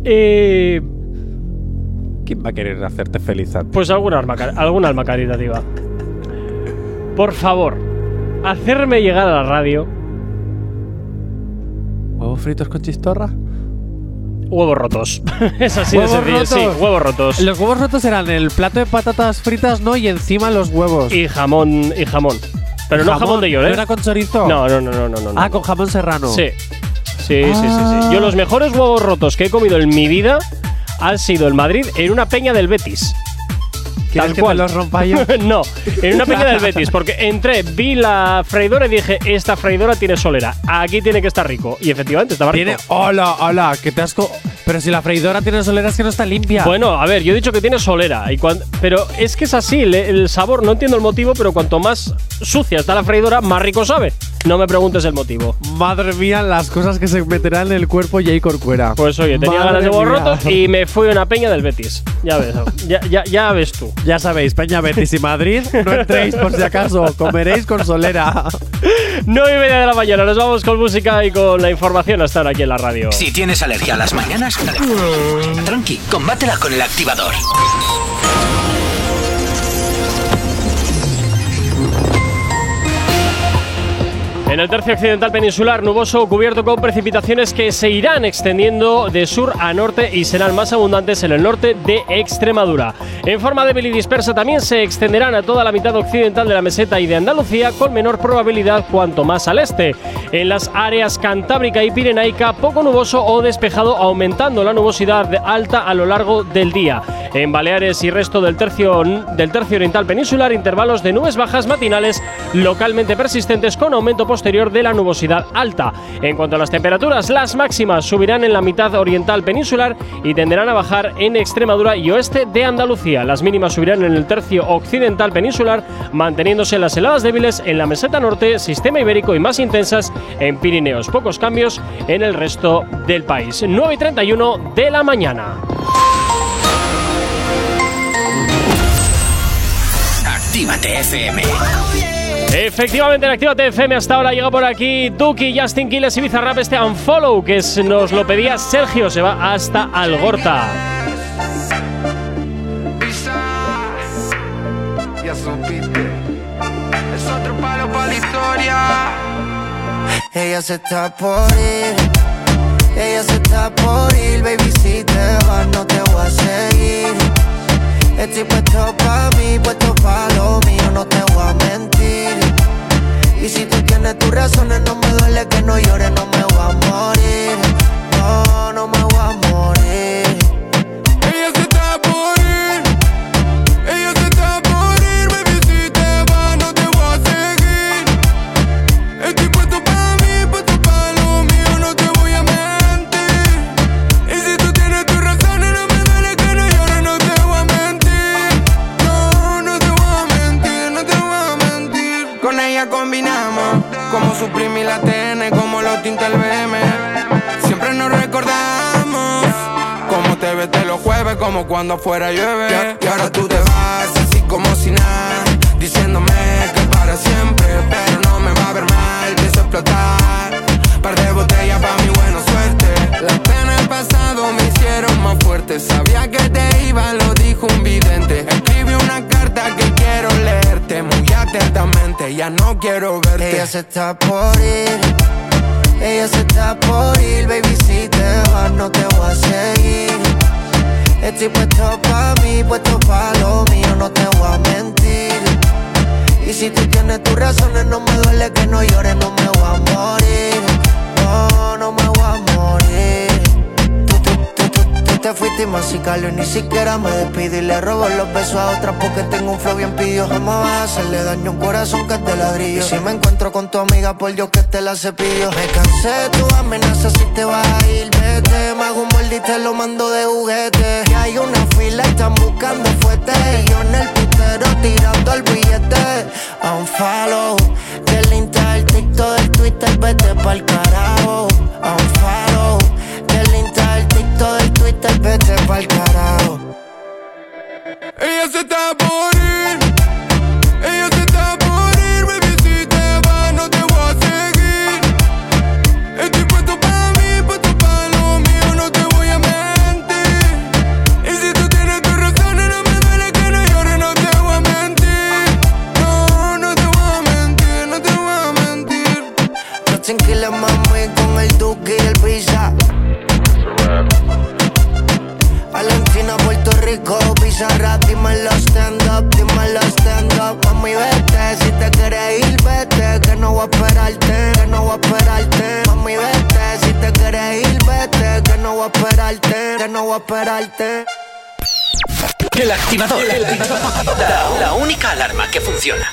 Eh, ¿Quién va a querer hacerte feliz a ti? pues alguna alma, car- alguna alma caritativa. Por favor, hacerme llegar a la radio ¿Huevos fritos con chistorra? huevos rotos. es así de ¿Huevos sencillo, sí, huevos rotos. Los huevos rotos eran el plato de patatas fritas, ¿no? Y encima los huevos. Y jamón, y jamón. Pero no jamón de york, ¿eh? ¿No era con chorizo? No, no, no, no, no. no. Ah, con jamón serrano. Sí. Sí, sí, sí, sí. Yo los mejores huevos rotos que he comido en mi vida han sido en Madrid en una peña del Betis. ¿Quieres que te los rompa yo? no, en una peña del Betis, porque entré, vi la freidora y dije, esta freidora tiene solera, aquí tiene que estar rico. Y efectivamente estaba rico. Tiene. Hola, hola, que te asco. Pero si la freidora tiene solera es que no está limpia. Bueno, a ver, yo he dicho que tiene solera, y pero es que es así, le- el sabor, no entiendo el motivo, pero cuanto más sucia está la freidora, más rico sabe. No me preguntes el motivo. Madre mía, las cosas que se meterán en el cuerpo Jay Corcuera. Pues oye, tenía Madre ganas de huevos mía. rotos y me fui a una peña del Betis. Ya ves, ya, ya, ya ves tú. Ya sabéis, Peña Betis y Madrid, no entréis por si acaso, comeréis con solera. 9 y media de la mañana, nos vamos con música y con la información a estar aquí en la radio. Si tienes alergia a las mañanas, tranqui, combátela con el activador. En el tercio occidental peninsular, nuboso cubierto con precipitaciones que se irán extendiendo de sur a norte y serán más abundantes en el norte de Extremadura. En forma débil y dispersa también se extenderán a toda la mitad occidental de la meseta y de Andalucía con menor probabilidad cuanto más al este. En las áreas cantábrica y pirenaica, poco nuboso o despejado, aumentando la nubosidad alta a lo largo del día. En Baleares y resto del tercio, del tercio oriental peninsular, intervalos de nubes bajas matinales localmente persistentes con aumento posterior de la nubosidad alta. En cuanto a las temperaturas, las máximas subirán en la mitad oriental peninsular y tenderán a bajar en Extremadura y oeste de Andalucía. Las mínimas subirán en el tercio occidental peninsular, manteniéndose las heladas débiles en la meseta norte, sistema ibérico y más intensas en Pirineos. Pocos cambios en el resto del país. 9 y 31 de la mañana. Actívate FM. Efectivamente, en Actívate FM hasta ahora llega por aquí Duki, Justin Quiles y Bizarrap este Unfollow, que es- nos lo pedía Sergio, se va hasta Algorta. Ya supiste. Es otro palo para la historia. Ella se está por ir, ella se está por ir, baby si te vas no te voy a seguir. Estoy puesto pa' mí, puesto pa' lo mío, no te voy a mentir. Y si tú tienes tus razones, no me duele que no llores, no me voy a morir. No, no me voy a morir. Y la TN, como los tinta el BM. Siempre nos recordamos. Como te ves de los jueves, como cuando fuera llueve. Y, ahora tú te vas, así como si nada. Diciéndome que para siempre, pero no me va a ver mal. Pienso explotar. Par de botellas pa' mi buena suerte. Las penas del pasado me hicieron más fuerte. Sabía que te iba, lo dijo un vidente. Escribí una carta que quiero leerte muy atentamente. Ya no quiero verte. Ella se está por ir, ella se está por ir, baby si te vas no te voy a seguir. Estoy puesto pa' mí, puesto pa' lo mío, no te voy a mentir. Y si tú tienes tus razones, no me duele que no llores, no me voy a morir. No, no me voy a morir. Te fuiste y masicalo y ni siquiera me despido y le robo los besos a otras porque tengo un flow bien pidió. Jamás vas a hacerle daño a un corazón que de ladrillo. Y si me encuentro con tu amiga, por Dios que te la cepillo. Me cansé tu amenaza si te vas a ir, vete. Me hago un molde y te lo mando de juguete. Y hay una fila y están buscando fuerte. Y yo en el putero tirando el billete. A un follow, del Insta, el TikTok, del Twitter, vete pa'l carajo. A un follow, del Twitter, vete pa'l carajo. Ella se está por ir. Ella Rico, Pizarra, dímelo stand up, dímelo stand up. Mami, vete, si te quieres ir, vete. que no voy a esperarte, que no voy a esperarte. Mami, vete, si te quieres ir, vete, que no voy a esperarte, que no voy a esperarte. El activador. La, la única alarma que funciona.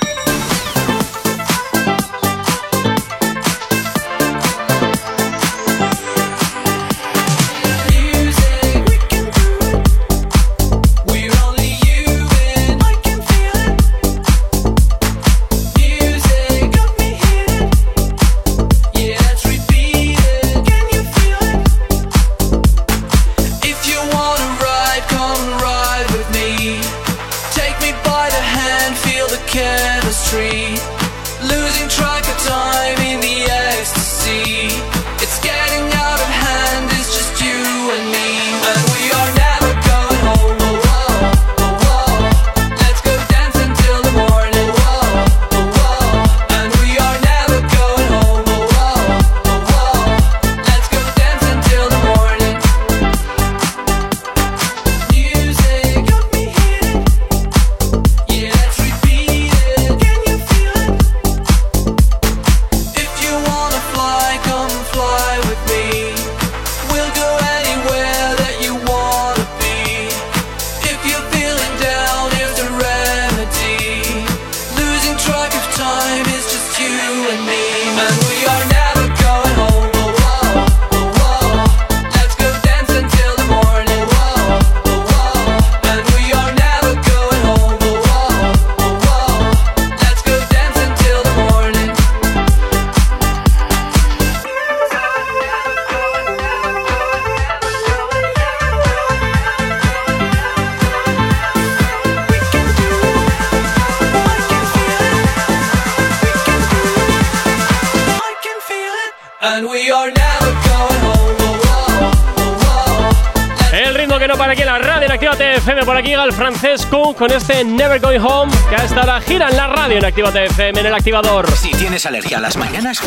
Francés Kun con este Never Going Home que a esta hora gira en la radio en Actívate FM en el activador. Si tienes alergia a las mañanas,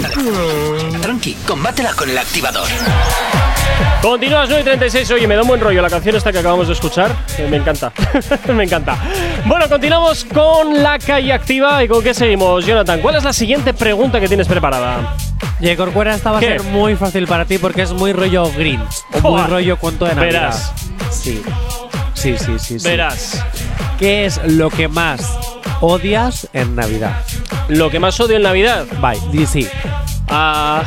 tranqui, combátela con el activador. Continúas 9 y 36. Oye, me da un buen rollo la canción esta que acabamos de escuchar. Eh, Me encanta. me encanta. Bueno, continuamos con la calle activa. ¿Y con qué seguimos, Jonathan? ¿Cuál es la siguiente pregunta que tienes preparada? Y Corcuera, esta va a ¿Qué? ser muy fácil para ti porque es muy rollo o Muy rollo cuento de Navidad. Verás. Sí. Sí, sí, sí, sí. Verás. ¿Qué es lo que más odias en Navidad? Lo que más odio en Navidad. Bye, sí. Ah,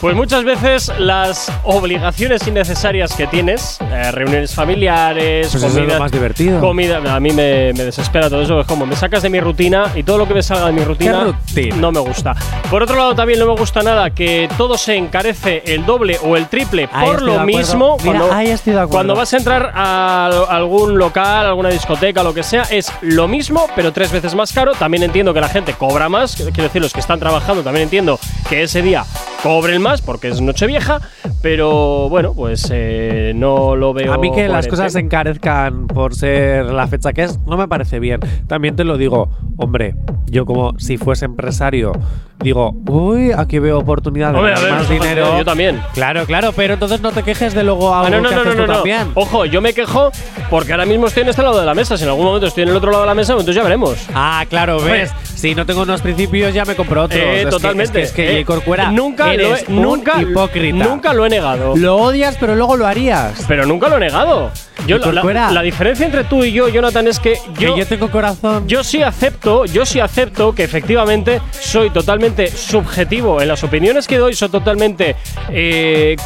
pues muchas veces las obligaciones innecesarias que tienes, eh, reuniones familiares, Pues eso es comida, lo más divertido. comida, a mí me, me desespera todo eso, es como me sacas de mi rutina y todo lo que me salga de mi rutina, rutina? no me gusta. Por otro lado también no me gusta nada que todo se encarece el doble o el triple Ahí por lo mismo. Mira, cuando, ahí estoy de acuerdo. cuando vas a entrar a algún local, alguna discoteca, lo que sea, es lo mismo, pero tres veces más caro. También entiendo que la gente cobra más, quiero decir, los que están trabajando también entiendo que ese día cobren más porque es Nochevieja, pero bueno, pues eh, no lo veo. A mí que las cosas se encarezcan por ser la fecha que es, no me parece bien. También te lo digo, hombre, yo como si fuese empresario, digo, uy, aquí veo oportunidad de a ganar más dinero. yo también. Claro, claro, pero entonces no te quejes de luego Ah, algo no, no, que no, haces no, no, no. también. Ojo, yo me quejo porque ahora mismo estoy en este lado de la mesa. Si en algún momento estoy en el otro lado de la mesa, entonces ya veremos. Ah, claro, ves. Si no tengo unos principios, ya me compro otros. Eh, Es que- totalmente. Es que, es que Eh. Corcuera, nunca lo eres he- un nunca- hipócrita. Nunca lo he negado. Lo odias, pero luego lo harías. Pero nunca lo he negado. Yo, la, diferencia entre tú y yo, Jonathan, es que yo, que yo tengo corazón. yo sí acepto, yo sí acepto que efectivamente soy totalmente subjetivo en las opiniones que doy, soy totalmente eh,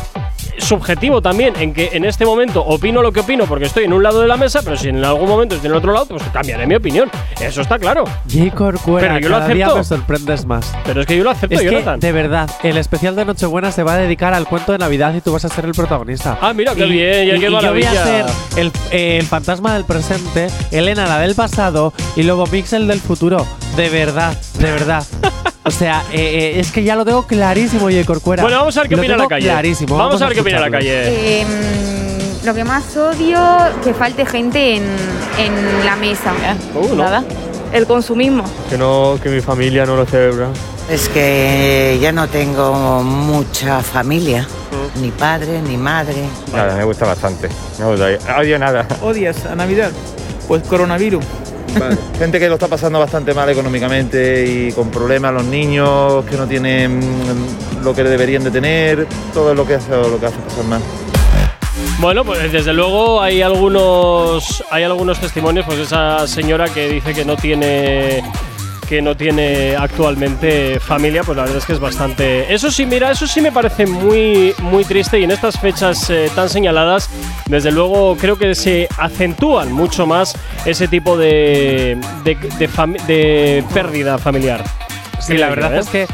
subjetivo también en que en este momento opino lo que opino porque estoy en un lado de la mesa, pero si en algún momento estoy en el otro lado, pues cambiaré mi opinión. Eso está claro. J. Corcuera, Pero yo lo cada día acepto. me sorprendes más. Pero es que yo lo acepto, Es que, Jonathan. de verdad, el especial de Nochebuena se va a dedicar al cuento de Navidad y tú vas a ser el protagonista. Ah, mira, qué bien, ya y- qué y yo voy maravilla. a ser el, eh, el fantasma del presente, Elena la del pasado y luego Pixel del futuro. De verdad, de verdad. o sea, eh, eh, es que ya lo tengo clarísimo, J. Corcuera. Bueno, vamos a ver qué opina la calle. Clarísimo. Vamos a ver qué opina la calle. Em, lo que más odio, que falte gente en, en la mesa. Uh, Nada. El consumismo. Que no, que mi familia no lo celebra. Es que ya no tengo mucha familia, ni padre, ni madre. Nada, me gusta bastante. No odio, odio nada. ¿Odias a Navidad? Pues coronavirus. Gente que lo está pasando bastante mal económicamente y con problemas, los niños que no tienen lo que deberían de tener, todo lo que hace, lo que hace pasar mal. Bueno, pues desde luego hay algunos hay algunos testimonios, pues esa señora que dice que no tiene que no tiene actualmente familia, pues la verdad es que es bastante. Eso sí, mira, eso sí me parece muy muy triste y en estas fechas eh, tan señaladas, desde luego creo que se acentúan mucho más ese tipo de de, de de pérdida familiar. Sí, la verdad ¿eh? es que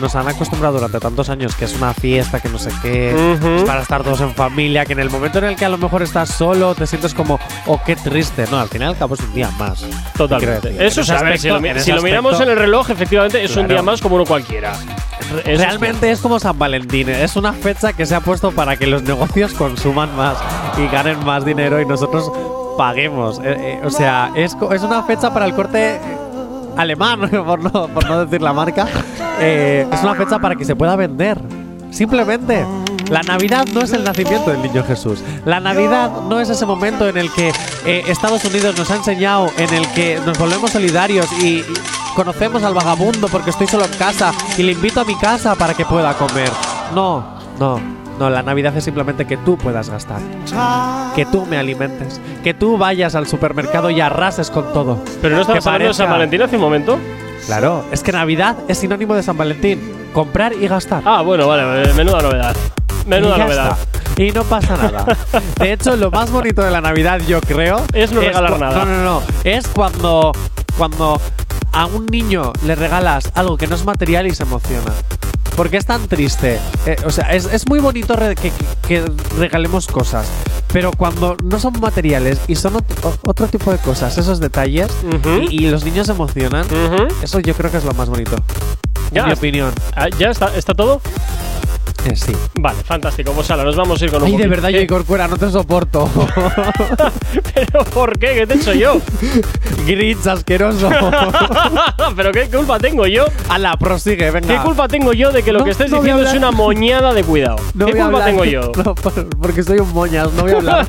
nos, han acostumbrado durante tantos años que es una fiesta, que no sé qué, es para estar todos en familia, que en el momento en el que a lo mejor estás solo te sientes como, oh, qué triste. No, al final cabo es un día más. Totalmente. Eso ver, si lo, mi- si lo miramos en el reloj, efectivamente es un día más como uno cualquiera. Eso es Realmente es como San Valentín, es una fecha que se ha puesto para que los negocios consuman más y ganen más dinero y nosotros paguemos. Eh, eh, o sea, es, es una fecha para el corte alemán, por no, decir la marca. Eh, es una fecha para que se pueda vender. Simplemente. La Navidad no es el nacimiento del niño Jesús. La Navidad no es ese momento en el que eh, Estados Unidos nos ha enseñado, en el que nos volvemos solidarios y conocemos al vagabundo porque estoy solo en casa y le invito a mi casa para que pueda comer. No, no, no. La Navidad es simplemente que tú puedas gastar. Que tú me alimentes. Que tú vayas al supermercado y arrases con todo. Pero no estabas Que hablando de San Valentín hace un momento. Claro, es que Navidad es sinónimo de San Valentín. Comprar y gastar. Ah, bueno, vale, menuda novedad. Menuda Y novedad. está. Y no pasa nada. De hecho, lo más bonito de la Navidad, yo creo, Es no regalar cu- nada. No, no, no. Es cuando, cuando a un niño le regalas algo que no es material y se emociona. Porque es tan triste. Eh, o sea, es, es muy bonito re- que, que- regalemos cosas. Pero cuando no son materiales y son otro tipo de cosas, esos detalles, y, y los niños se emocionan, eso yo creo que es lo más bonito. Ya. En mi opinión. Ah, ¿Ya está, está todo? Eh, sí. Vale, fantástico. Pues ahora nos vamos a ir con un Ay, de poquito- verdad, yo Corcuera, no te soporto. ¿Pero por qué? ¿Qué te he hecho yo? Grinch asqueroso. ¿Pero qué culpa tengo yo? Ala, prosigue, venga. ¿Qué culpa tengo yo de que lo No, que estés no diciendo es una moñada de cuidado? No ¿Qué culpa hablar. tengo yo? Porque soy un moñas, no voy a hablar.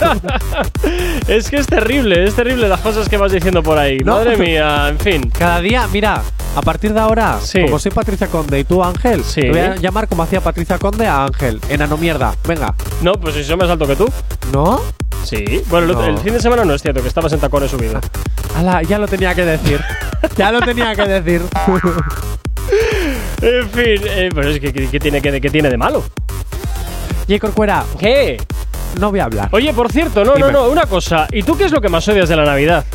es que es terrible, es terrible las cosas que vas diciendo por ahí. Madre mía, en fin. Cada día, mira, a partir de ahora, como soy Patricia Conde y tú Ángel, te voy a llamar como hacía Patricia Conde a Ángel. Enano mierda. Venga. No, pues eso me salto que tú. ¿No? Sí. Bueno, el- No. el fin de semana no es cierto, que estabas en tacones subido. Ala, ya lo tenía que decir. ya lo tenía que decir. en fin, eh, pero es que ¿qué tiene, que, tiene de malo? Y Corcuera. ¿Qué? No voy a hablar. Oye, por cierto, no, Dime. no, no, una cosa. ¿Y tú qué es lo que más odias de la Navidad?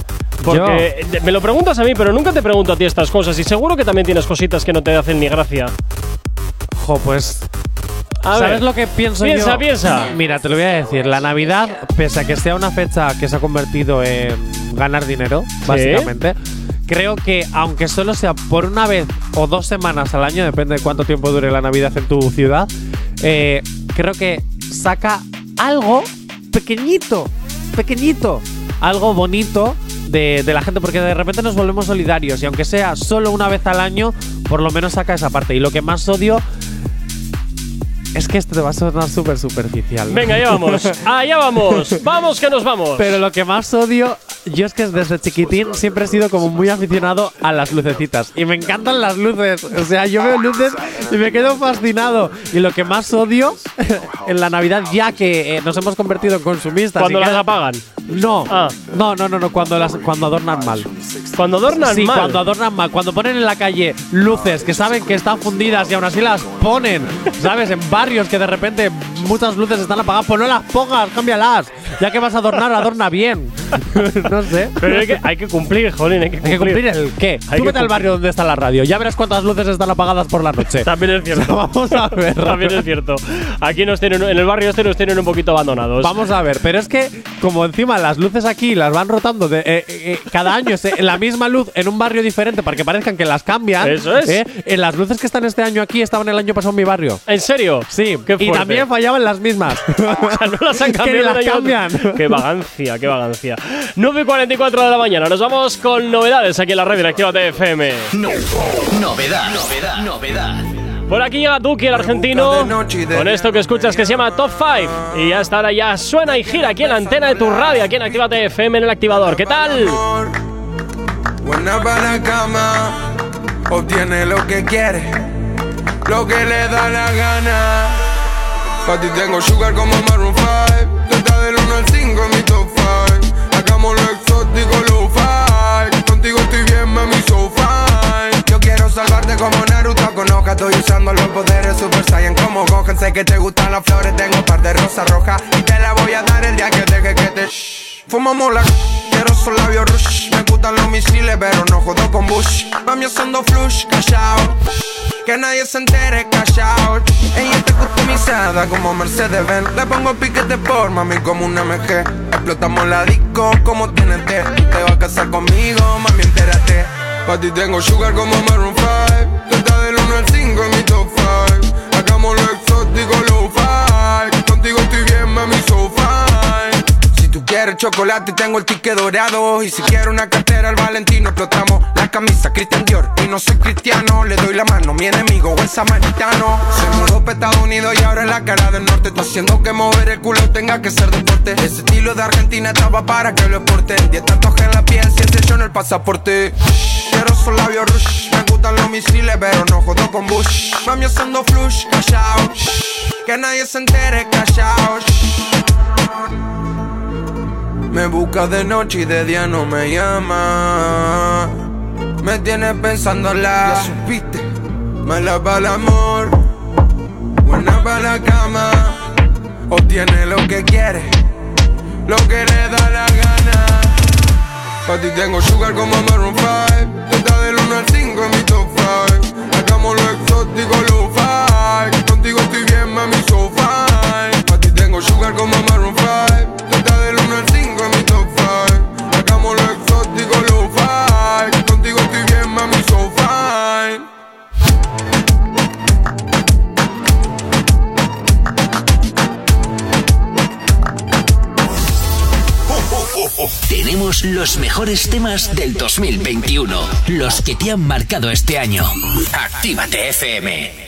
Porque eh, me lo preguntas a mí, pero nunca te pregunto a ti estas cosas. Y seguro que también tienes cositas que no te hacen ni gracia. Jo, pues. A ¿Sabes ver. lo que pienso yo? Piensa, piensa. Mira, te lo voy a decir. La Navidad, pese a que sea una fecha que se ha convertido en ganar dinero, básicamente, creo que aunque solo sea por una vez o dos semanas al año, depende de cuánto tiempo dure la Navidad en tu ciudad, eh, creo que saca algo pequeñito, pequeñito, algo bonito de, de la gente, porque de repente nos volvemos solidarios y aunque sea solo una vez al año, por lo menos saca esa parte. Y lo que más odio es que esto te va a sonar súper superficial. Venga, allá vamos. Allá vamos. Vamos que nos vamos. Pero lo que más odio, yo es que desde chiquitín siempre he sido como muy aficionado a las lucecitas. Y me encantan las luces. O sea, yo veo luces y me quedo fascinado. Y lo que más odio en la Navidad, ya que eh, nos hemos convertido en consumistas. Cuando las apagan. No, no, no, no, no, cuando, las, cuando adornan mal. Cuando adornan sí, mal. cuando adornan mal. Cuando ponen en la calle luces que saben que están fundidas y aún así las ponen, ¿sabes? En barrios que de repente muchas luces están apagadas, pues no las pongas, cámbialas. Ya que vas a adornar, adorna bien. no sé. Pero hay que, hay que cumplir, jolín, hay que cumplir. Hay que cumplir el qué. Hay Tú vete al barrio donde está la radio. Ya verás cuántas luces están apagadas por la noche. También es cierto. Vamos a ver. También es cierto. Aquí nos tienen, en el barrio este nos tienen un poquito abandonados. Vamos a ver, pero es que como encima las luces aquí las van rotando de, eh, eh, eh, cada año es, eh, la misma luz en un barrio diferente para que parezcan que las cambian. Eso es. eh, en las luces que están este año aquí estaban el año pasado en mi barrio. ¿En serio? Sí. Qué y también fallaban las mismas. O sea, no las han Que cambiado. ni las de cambian. Qué vagancia, qué vagancia. 9.44 de la mañana. Nos vamos con novedades aquí en la red directiva de FM. Novedad, novedad, novedad. Por aquí llega Duki, el argentino, con esto que escuchas que se llama Top 5. Y ya está, ahora ya suena y gira aquí en la antena de tu radio, aquí en Actívate FM en el activador. ¿Qué tal? buena para la cama, obtiene lo que quiere, lo que le da la gana. Pa' ti tengo sugar como Maroon 5, Desde del 1 al 5 en mi top 5. Hagamos lo exótico, low fi Contigo estoy bien, mami, so fine. Yo quiero salvarte como Naruto con hoja. Estoy usando los poderes Super Saiyan como Gohan. Sé que te gustan las flores, tengo un par de rosas rojas. Y te la voy a dar el día que deje que te shh. Fumamos la quiero esos labios rush. Me gustan los misiles, pero no jodo con Bush. Mami, haciendo flush, callao. Que nadie se entere, callao. Ella está customizada como Mercedes Benz. Le pongo piquete por mami como un MG. Explotamos la disco como TNT. Te vas a casar conmigo, mami, entérate. Pa' ti tengo sugar como Maroon 5. Desde del 1 al 5 en mi top 5. Hagamos lo exótico, low fi Contigo estoy bien, mami, so. Tú quieres chocolate, tengo el ticket dorado. Y si quiero una cartera, al Valentino explotamos. La camisa Christian Dior. Y no soy cristiano, le doy la mano. Mi enemigo, buen samaritano. Se mudó para Estados Unidos y ahora es la cara del norte. Está haciendo que mover el culo tenga que ser deporte. Ese estilo de Argentina estaba para que lo exporte. Diez tatuajes en la piel, siete yo en el pasaporte. Quiero esos labios rush. Me gustan los misiles, pero no jodo con Bush. Mami, haciendo flush, callao. Que nadie se entere, callao. Me busca de noche y de día no me llama. Me tienes pensando la. Ya supiste. Mala para el amor. Buena para la cama. Obtiene lo que quiere. Lo que le da la gana. Pa' ti tengo sugar como Maroon 5. Desde del 1 al 5 en mi top 5. Hagamos lo exótico, low fi Contigo estoy bien, mami, so fine. Pa' ti tengo sugar como Maroon 5. Del 1 al 5 en mi top 5. Hagamos lo exótico, low fi Contigo estoy bien, mami, so fine. Tenemos los mejores temas del 2021, los que te han marcado este año. Actívate FM.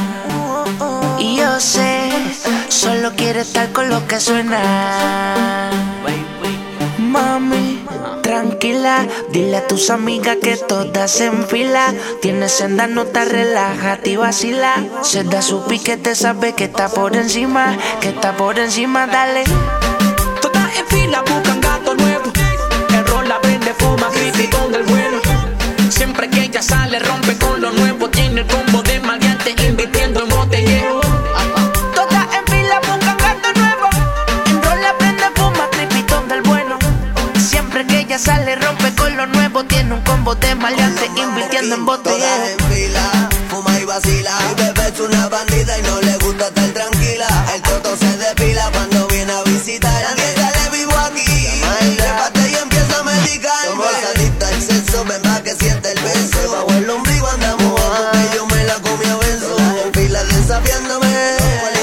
Y yo sé, solo quiere estar con lo que suena. Mami, tranquila, dile a tus amigas que todas se fila. Tienes senda, no te relájate y vacila. Se da su piquete, sabe que está por encima, que está por encima, dale. Todas en fila buscan gato nuevo. El rol la prende, fuma, crítico del bueno. Siempre que ella sale, rompe sale, rompe con lo nuevo. Tiene un combo de maleante, invirtiendo en botellero. en fila, fuma y vacila. Mi bebé es una bandida y no le gusta estar tranquila. El toto se depila cuando viene a visitar. Nadie sale vivo aquí. Trépate y empieza a medicar. Somos adictos al sexo, ven pa' que siente el beso. Bajo el ombligo andamos porque yo me la comí a beso. En fila desafiándome.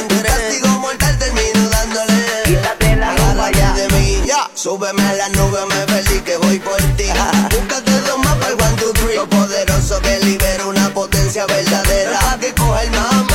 El castigo mortal termino dándole. Quítate la ropa ya de mí. Súbeme a la nube, que voy por ti. Búscate dos más para el one, two, three. Lo poderoso que libera una potencia verdadera. Pa' que coge el mambo.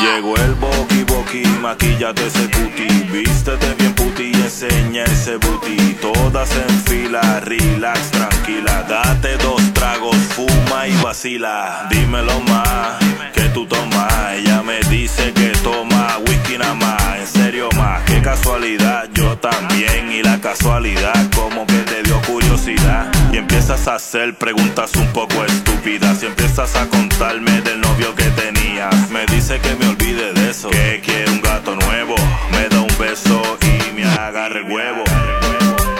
Llegó el boqui boqui, maquillate ese cuti, vístete bien puti y enseña ese booty. Todas en fila, relax, tranquila, date dos tragos, fuma y vacila. Dímelo más, que tú tomas. Ella me dice que toma whisky nada más, en serio más. Casualidad, yo también y la casualidad como que te dio curiosidad y empiezas a hacer preguntas un poco estúpidas y empiezas a contarme del novio que tenía hace que me olvide de eso. Que quiere un gato nuevo, me da un beso y me agarra el huevo.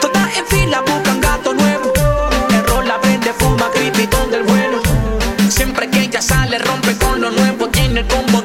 Todas en fila buscan gato nuevo. El rol la prende, fuma cripitón del bueno. Siempre que ella sale, rompe con lo nuevo. Tiene el combo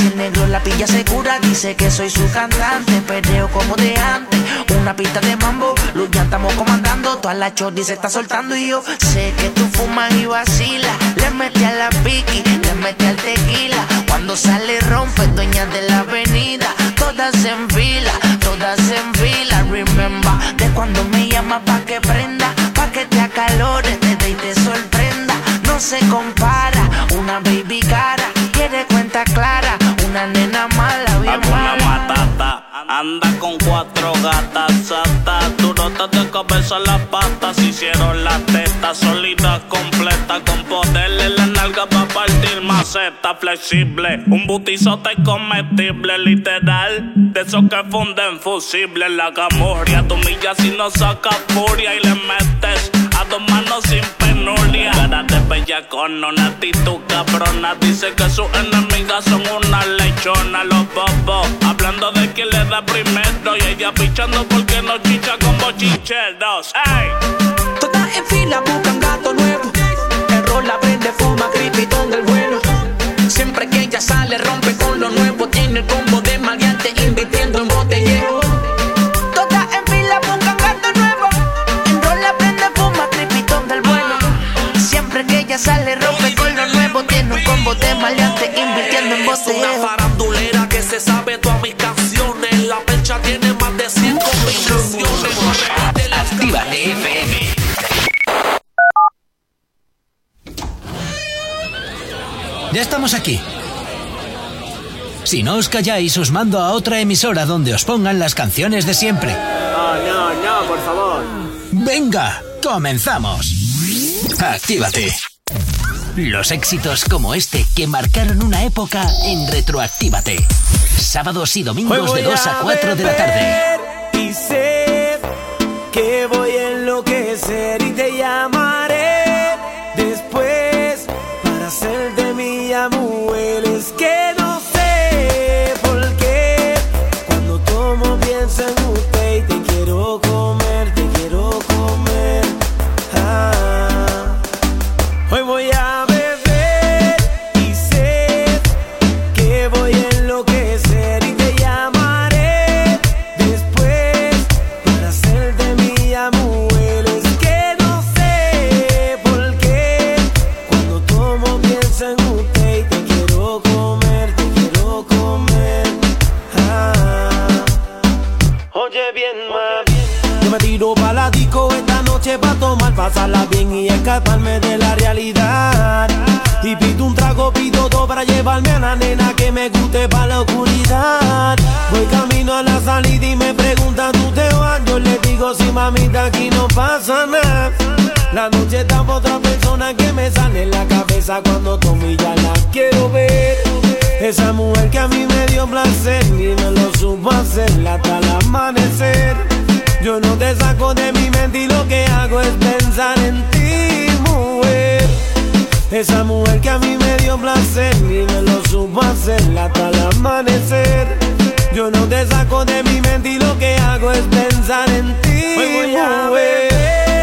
el negro la pilla segura, dice que soy su cantante, perreo como de antes, una pista de mambo, luz ya estamos comandando, toda la chordi se está soltando. Y yo sé que tú fumas y vacilas, le metí a la piqui, le metí al tequila, cuando sale rompe, dueña de la avenida, todas en fila, todas en fila, remember, de cuando me llama pa' que prenda, pa' que te acalores, te dé y te sorprenda, no se compara, una baby cara, quiere cuenta clara, anda con cuatro gatas satas, durotas de cabeza las patas, hicieron las tetas solitas completas con poder en la nalga para partir maceta. Flexible, un butizote comestible literal, de esos que funden fusible la camorria, tu milla si no saca furia y le metes a dos manos sin penuria. Cara de bella con una actitud cabrona. Dice que sus enemigas son una lechona. Los bobos hablando de quién le da primero. Y ella pichando porque no chicha con bochincheros. ¡Ey! Todas en fila buscan gato nuevo. El la prende, fuma cripitón del bueno. Siempre que ella sale, rompe con lo nuevo. Tiene el que sale, rompe con lo nuevo. Tiene un combo de maleante, invirtiendo en Es una farandulera que se sabe todas mis canciones. La percha tiene más de 100 combinaciones. Actívate FM. Ya estamos aquí. Si no os calláis, os mando a otra emisora donde os pongan las canciones de siempre. No, no, no, por favor. Venga, comenzamos. Actívate. Los éxitos como este que marcaron una época en Retroactívate. Sábados y domingos de 2 a 4 de la tarde. Y sé que voy a enloquecer y te llamaré pasarla bien y escaparme de la realidad. Y pido un trago, pido todo para llevarme a la nena que me guste pa' la oscuridad. Voy camino a la salida y me preguntan, ¿tú te vas? Yo le digo, sí, mamita, aquí no pasa nada. La noche está pa' otra persona que me sale la cabeza cuando tomo y ya la quiero ver. Esa mujer que a mí me dio placer y me lo supo hacer hasta el amanecer. Yo no te saco de mi mente y lo que hago es pensar en ti, mujer. Esa mujer que a mí me dio placer y me lo supo hacer hasta el amanecer. Yo no te saco de mi mente y lo que hago es pensar en ti, Hoy voy a mujer.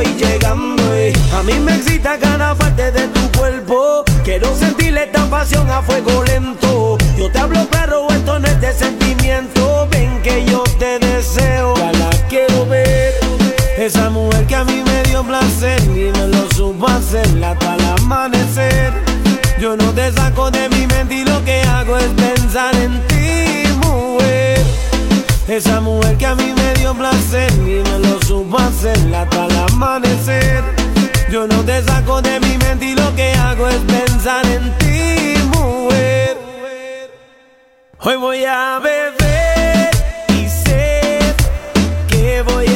Estoy llegando y a mí me excita cada parte de tu cuerpo. Quiero sentirle esta pasión a fuego lento. Yo te hablo claro, esto no es de sentimiento. Ven que yo te deseo, ya la quiero ver. Esa mujer que a mí me dio placer y me lo supo hacerla hasta el amanecer. Yo no te saco de mi mente y lo que hago es pensar en ti, mujer. Esa mujer que a mí me dio placer y me lo supo hacerla hasta el te saco de mi mente y lo que hago es pensar en ti, mujer. Hoy voy a beber y sé que voy a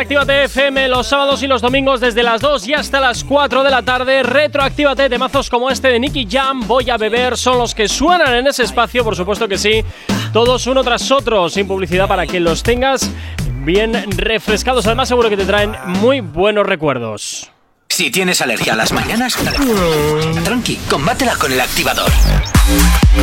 Actívate FM los sábados y los domingos desde las 2 y hasta las 4 de la tarde. Retroactívate temazos como este de Nicky Jam, Voy a beber, son los que suenan en ese espacio, por supuesto que sí. Todos uno tras otro, sin publicidad para que los tengas bien refrescados. Además, seguro que te traen muy buenos recuerdos. Si tienes alergia a las mañanas, tranqui, combátela con el activador.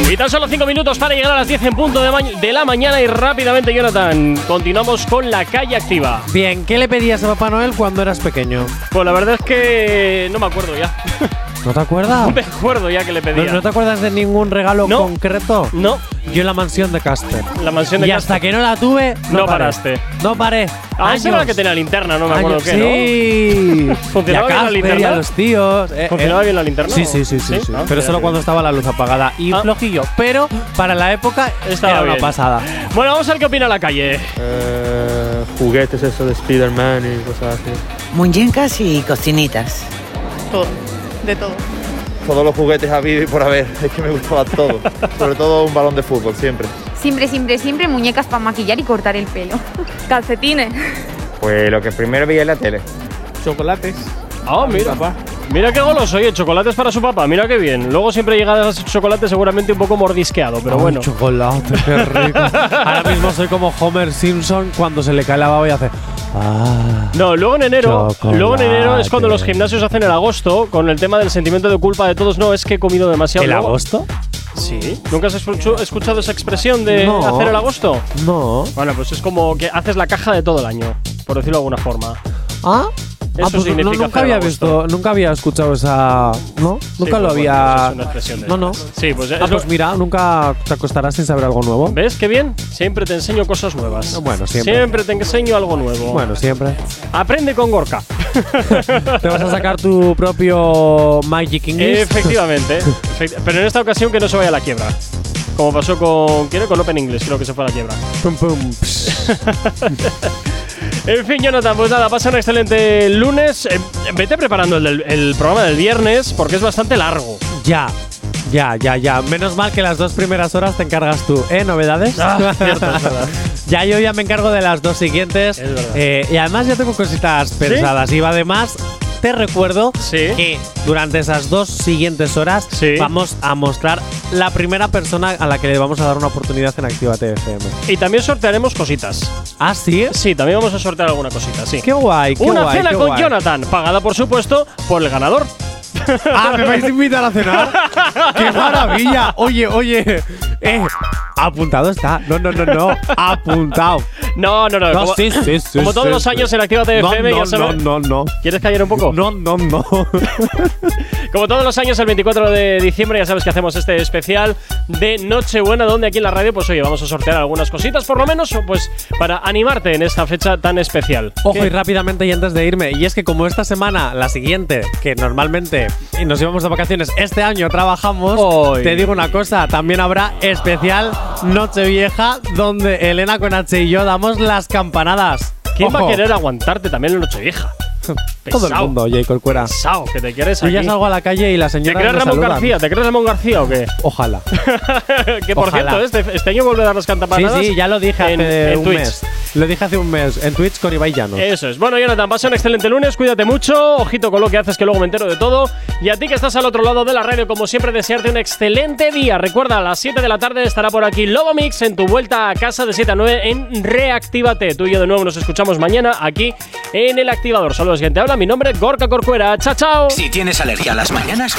Y tan solo 5 minutos para llegar a las 10 en punto de, de la mañana y rápidamente, Jonathan, continuamos con la calle activa. Bien, ¿qué le pedías a Papá Noel cuando eras pequeño? Pues la verdad es que no me acuerdo ya. ¿No te acuerdas? No me acuerdo ya que le pedía. ¿No, no te acuerdas de ningún regalo No. concreto? No. Yo la mansión de Caster. La mansión de Y Caster. hasta que no la tuve, no, No paré. paraste. No paré. Ah, esa era la que tenía linterna, no me acuerdo Años. qué, sí. ¿no? ¿Funcionaba y a bien la linterna? y a los tíos. eh, ¿Funcionaba eh. bien la linterna Sí, sí, sí, sí. sí? sí. Ah, pero solo cuando estaba la luz apagada y Ah. flojillo. Pero para la época Estaba era una bien. pasada. Bueno, vamos a ver qué opina la calle. Eh, juguetes eso de Spider-Man y cosas así. Muñecas y cocinitas. Todo, de todo. Todos los juguetes habidos y por haber. Es que me gustaba todo. Sobre todo un balón de fútbol, siempre. Siempre, siempre, siempre muñecas para maquillar y cortar el pelo. Calcetines. Pues lo que primero veía en la tele. Chocolates. Ah, mira. Mira qué goloso, oye, chocolates para su papá, mira qué bien. Luego siempre llega ese chocolate seguramente un poco mordisqueado, pero Ay, bueno. chocolate, qué rico. Ahora mismo soy como Homer Simpson cuando se le cae la baba y hace. Ah. No, luego en enero, Chocolate. luego en enero es cuando los gimnasios hacen el agosto con el tema del sentimiento de culpa de todos. No, es que he comido demasiado. ¿El Luego- agosto? Sí. ¿Nunca has escuchado esa expresión de No. hacer el agosto? No. Bueno, pues es como que haces la caja de todo el año, por decirlo de alguna forma. ¿Ah? Eso ah, pues no, significa nunca hacer había visto, nunca había escuchado esa. ¿No? Sí, Nunca lo pues bueno, había. es una expresión de no, no. Sí, pues es Ah, lo- pues mira, nunca te acostarás sin saber algo nuevo. ¿Ves qué bien? Siempre te enseño cosas nuevas. Bueno, siempre. Siempre te enseño algo nuevo. Bueno, siempre. Aprende con Gorka. Te vas a sacar tu propio Magic English. Efectivamente. Efecti- Pero en esta ocasión que no se vaya a la quiebra. Como pasó con. ¿Quién? Con Open English, creo que se fue a la quiebra. Pum, pum. En fin, Jonathan, pues nada, pasa un excelente lunes. Eh, vete preparando el, programa del viernes porque es bastante largo. Ya. Ya, ya, ya. Menos mal que las dos primeras horas te encargas tú, ¿eh? ¿Novedades? Ah, cierto, ya yo ya me encargo de las dos siguientes. Es verdad. Eh, y además ya tengo cositas pensadas. Y además te recuerdo que durante esas dos siguientes horas vamos a mostrar la primera persona a la que le vamos a dar una oportunidad en Actívate FM. Y también sortearemos cositas. ¿Ah, sí? Sí, también vamos a sortear alguna cosita, sí. Qué guay, qué Una guay, cena qué con guay. Jonathan, pagada por supuesto por el ganador. Ah, ¿me vais a invitar a cenar? ¡Qué maravilla! Oye, oye. Eh, apuntado está. No, no, no, no. Apuntado. No, no, no. No, como, sí, sí, sí, como todos los años en Actívate No, FM, no, ya sabes. no, no, no. ¿Quieres callar un poco? No, no, no. Como todos los años, el 24 de diciembre, ya sabes que hacemos este especial de Nochebuena, donde aquí en la radio, pues oye, vamos a sortear algunas cositas, por lo menos, pues para animarte en esta fecha tan especial. Ojo, ¿Qué? y rápidamente y antes de irme, y es que como esta semana, la siguiente, que normalmente nos íbamos de vacaciones, este año trabajamos, te digo una cosa, también habrá especial Nochevieja, donde Elena con H y yo damos las campanadas. ¿Quién va a querer aguantarte también en Nochevieja? Todo el mundo, Jay Corcuera. Pesao, que te quieres Yo ya salgo a la calle y la ¿Te señora crees me Ramón. García? ¿Te crees Ramón García o qué? Ojalá. que por Ojalá. cierto, este, este año vuelve a dar las Sí, cantapanadas. sí, ya lo dije hace en, en un Twitch. mes. Lo dije hace un mes en Twitch con Ibai. Eso es. Bueno, Jonathan, pasa un excelente lunes, cuídate mucho, ojito con lo que haces que luego me entero de todo. Y a ti que estás al otro lado de la radio, como siempre, desearte un excelente día. Recuerda, a las 7 de la tarde estará por aquí Lobo Mix en tu vuelta a casa de 7 a 9 en Reactívate. Tú y yo de nuevo nos escuchamos mañana aquí en El Activador. Saludos, gente. Habla mi nombre, Gorka Corcuera. Chao, chao. Si tienes alergia a las mañanas,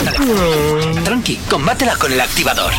tranqui, combátela con el activador.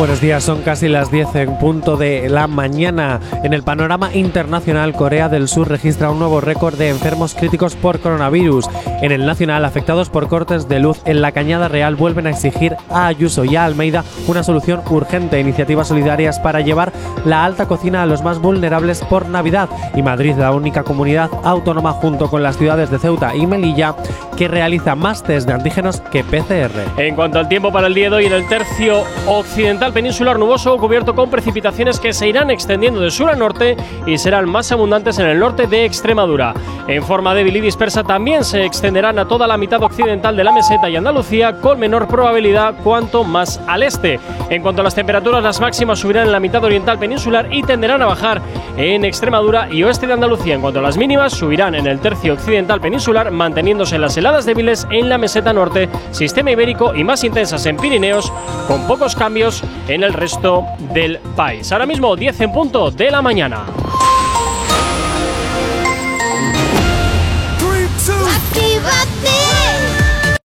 Buenos días, son casi las 10 en punto de la mañana. En el panorama internacional, Corea del Sur registra un nuevo récord de enfermos críticos por coronavirus. En el nacional, afectados por cortes de luz en la Cañada Real vuelven a exigir a Ayuso y a Almeida una solución urgente, iniciativas solidarias para llevar la alta cocina a los más vulnerables por Navidad. Y Madrid, la única comunidad autónoma junto con las ciudades de Ceuta y Melilla que realiza más test de antígenos que PCR. En cuanto al tiempo para el día de hoy, en el tercio occidental peninsular nuboso cubierto con precipitaciones que se irán extendiendo de sur a norte y serán más abundantes en el norte de Extremadura. En forma débil y dispersa también se extenderán a toda la mitad occidental de la meseta y Andalucía con menor probabilidad cuanto más al este. En cuanto a las temperaturas, las máximas subirán en la mitad oriental peninsular y tenderán a bajar en Extremadura y oeste de Andalucía. En cuanto a las mínimas, subirán en el tercio occidental peninsular, manteniéndose las heladas débiles en la meseta norte, sistema ibérico y más intensas en Pirineos, con pocos cambios en el resto del país. Ahora mismo 10 en punto de la mañana.